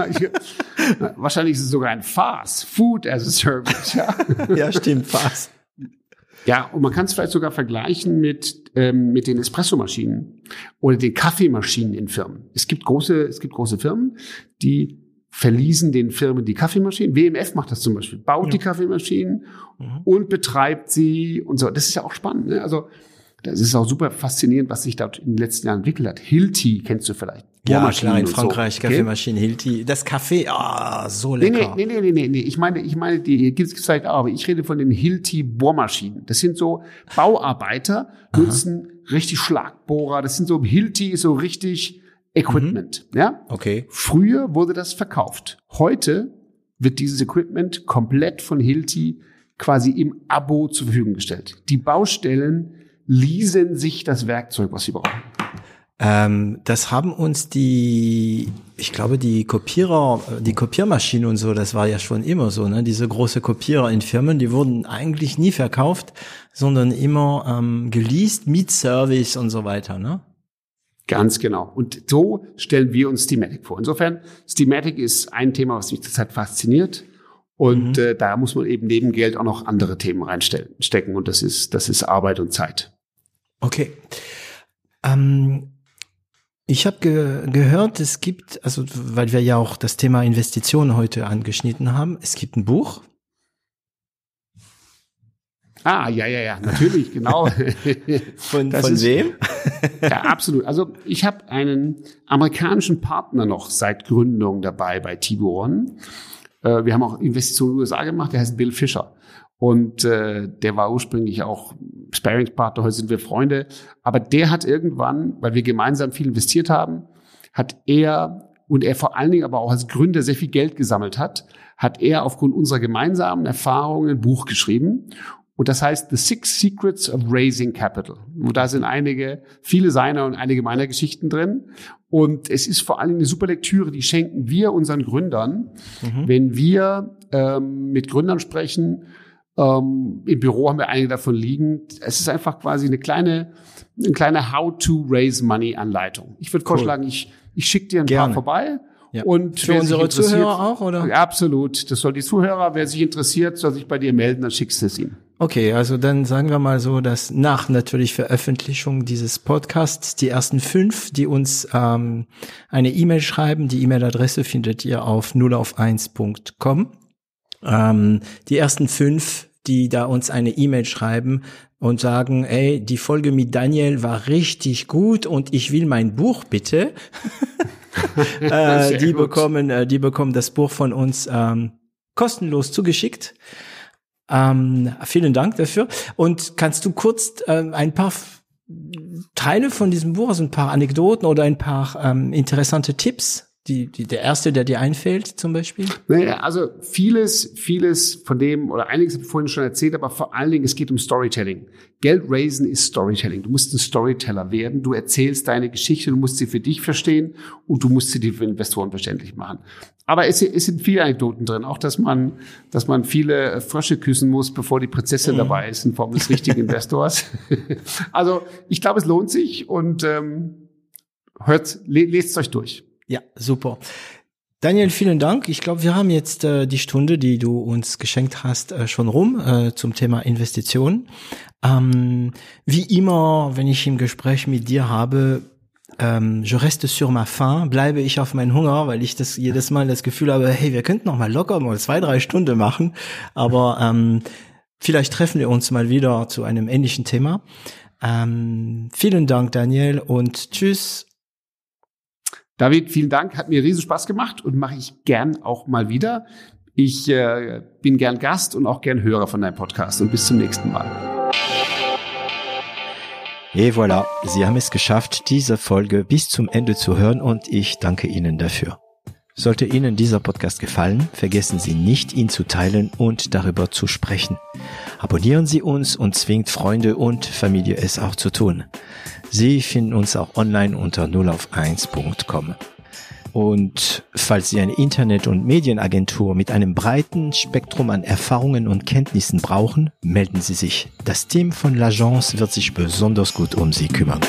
Wahrscheinlich ist es sogar ein Fast Food as a Service. Ja, ja stimmt, Fast. Ja, und man kann es vielleicht sogar vergleichen mit, ähm, mit den Espressomaschinen oder den Kaffeemaschinen in Firmen. Es gibt große, es gibt große Firmen, die verließen den Firmen die Kaffeemaschinen. WMF macht das zum Beispiel, baut ja. die Kaffeemaschinen mhm. und betreibt sie und so. Das ist ja auch spannend. Ne? Also das ist auch super faszinierend, was sich dort in den letzten Jahren entwickelt hat. Hilti kennst du vielleicht. Ja, klar, in Frankreich, so, Kaffeemaschine, okay? Hilti. Das Kaffee, ah, oh, so lecker. Nee, nee, nee, nee, nee, Ich meine, ich meine, die gibt's vielleicht auch, aber ich rede von den Hilti Bohrmaschinen. Das sind so Bauarbeiter, nutzen Aha. richtig Schlagbohrer. Das sind so, Hilti so richtig Equipment, mhm. ja? Okay. Früher wurde das verkauft. Heute wird dieses Equipment komplett von Hilti quasi im Abo zur Verfügung gestellt. Die Baustellen leasen sich das Werkzeug, was sie brauchen. Ähm, das haben uns die, ich glaube, die Kopierer, die Kopiermaschine und so, das war ja schon immer so, ne? Diese große Kopierer in Firmen, die wurden eigentlich nie verkauft, sondern immer ähm, geleast mit Service und so weiter, ne? Ganz genau. Und so stellen wir uns Steamatic vor. Insofern, Steamatic ist ein Thema, was mich zurzeit fasziniert. Und mhm. äh, da muss man eben neben Geld auch noch andere Themen reinstecken. Und das ist, das ist Arbeit und Zeit. Okay. Ähm, ich habe ge gehört, es gibt, also weil wir ja auch das Thema Investitionen heute angeschnitten haben, es gibt ein Buch. Ah, ja, ja, ja, natürlich, genau. von von ist, wem? ja, absolut. Also ich habe einen amerikanischen Partner noch seit Gründung dabei bei Tiburon. Äh, wir haben auch Investitionen in den USA gemacht, der heißt Bill Fischer. Und äh, der war ursprünglich auch Sparingspartner, heute sind wir Freunde. Aber der hat irgendwann, weil wir gemeinsam viel investiert haben, hat er und er vor allen Dingen aber auch als Gründer sehr viel Geld gesammelt hat, hat er aufgrund unserer gemeinsamen Erfahrungen ein Buch geschrieben. Und das heißt The Six Secrets of Raising Capital. Und da sind einige, viele seiner und einige meiner Geschichten drin. Und es ist vor allem eine super Lektüre, die schenken wir unseren Gründern, mhm. wenn wir ähm, mit Gründern sprechen, ähm, Im Büro haben wir einige davon liegen. Es ist einfach quasi eine kleine, eine kleine How to Raise Money Anleitung. Ich würde cool. vorschlagen, ich, ich schicke dir ein Gerne. paar vorbei Ja. Und für unsere Zuhörer auch, oder? Absolut. Das soll die Zuhörer, wer sich interessiert, soll sich bei dir melden, dann schickst du es ihm. Okay, also dann sagen wir mal so, dass nach natürlich Veröffentlichung dieses Podcasts die ersten fünf, die uns ähm, eine E-Mail schreiben, die E-Mail-Adresse findet ihr auf 0 auf 1.com. Ähm, die ersten fünf, die da uns eine E-Mail schreiben und sagen, ey, die Folge mit Daniel war richtig gut und ich will mein Buch bitte. äh, die gut. bekommen, äh, die bekommen das Buch von uns ähm, kostenlos zugeschickt. Ähm, vielen Dank dafür. Und kannst du kurz ähm, ein paar Teile von diesem Buch, also ein paar Anekdoten oder ein paar ähm, interessante Tipps die, die, der erste, der dir einfällt, zum Beispiel? Naja, also vieles, vieles von dem, oder einiges habe ich vorhin schon erzählt, aber vor allen Dingen, es geht um Storytelling. Geld raisen ist Storytelling. Du musst ein Storyteller werden. Du erzählst deine Geschichte, du musst sie für dich verstehen und du musst sie für Investoren verständlich machen. Aber es, es sind viele Anekdoten drin, auch dass man, dass man viele Frösche küssen muss, bevor die Prinzessin mhm. dabei ist, in Form des richtigen Investors. also ich glaube, es lohnt sich und ähm, hört, lest es euch durch. Ja, super. Daniel, vielen Dank. Ich glaube, wir haben jetzt äh, die Stunde, die du uns geschenkt hast, äh, schon rum äh, zum Thema Investitionen. Ähm, wie immer, wenn ich im Gespräch mit dir habe, ähm, je reste sur ma faim, bleibe ich auf meinen Hunger, weil ich das jedes Mal das Gefühl habe, hey, wir könnten noch mal locker mal zwei, drei Stunden machen, aber ähm, vielleicht treffen wir uns mal wieder zu einem ähnlichen Thema. Ähm, vielen Dank, Daniel, und tschüss David, vielen Dank, hat mir riesen Spaß gemacht und mache ich gern auch mal wieder. Ich äh, bin gern Gast und auch gern Hörer von deinem Podcast und bis zum nächsten Mal. Et voilà, Sie haben es geschafft, diese Folge bis zum Ende zu hören und ich danke Ihnen dafür. Sollte Ihnen dieser Podcast gefallen, vergessen Sie nicht, ihn zu teilen und darüber zu sprechen. Abonnieren Sie uns und zwingt Freunde und Familie es auch zu tun. Sie finden uns auch online unter 0 auf 1.com. Und falls Sie eine Internet- und Medienagentur mit einem breiten Spektrum an Erfahrungen und Kenntnissen brauchen, melden Sie sich. Das Team von L'Agence wird sich besonders gut um Sie kümmern.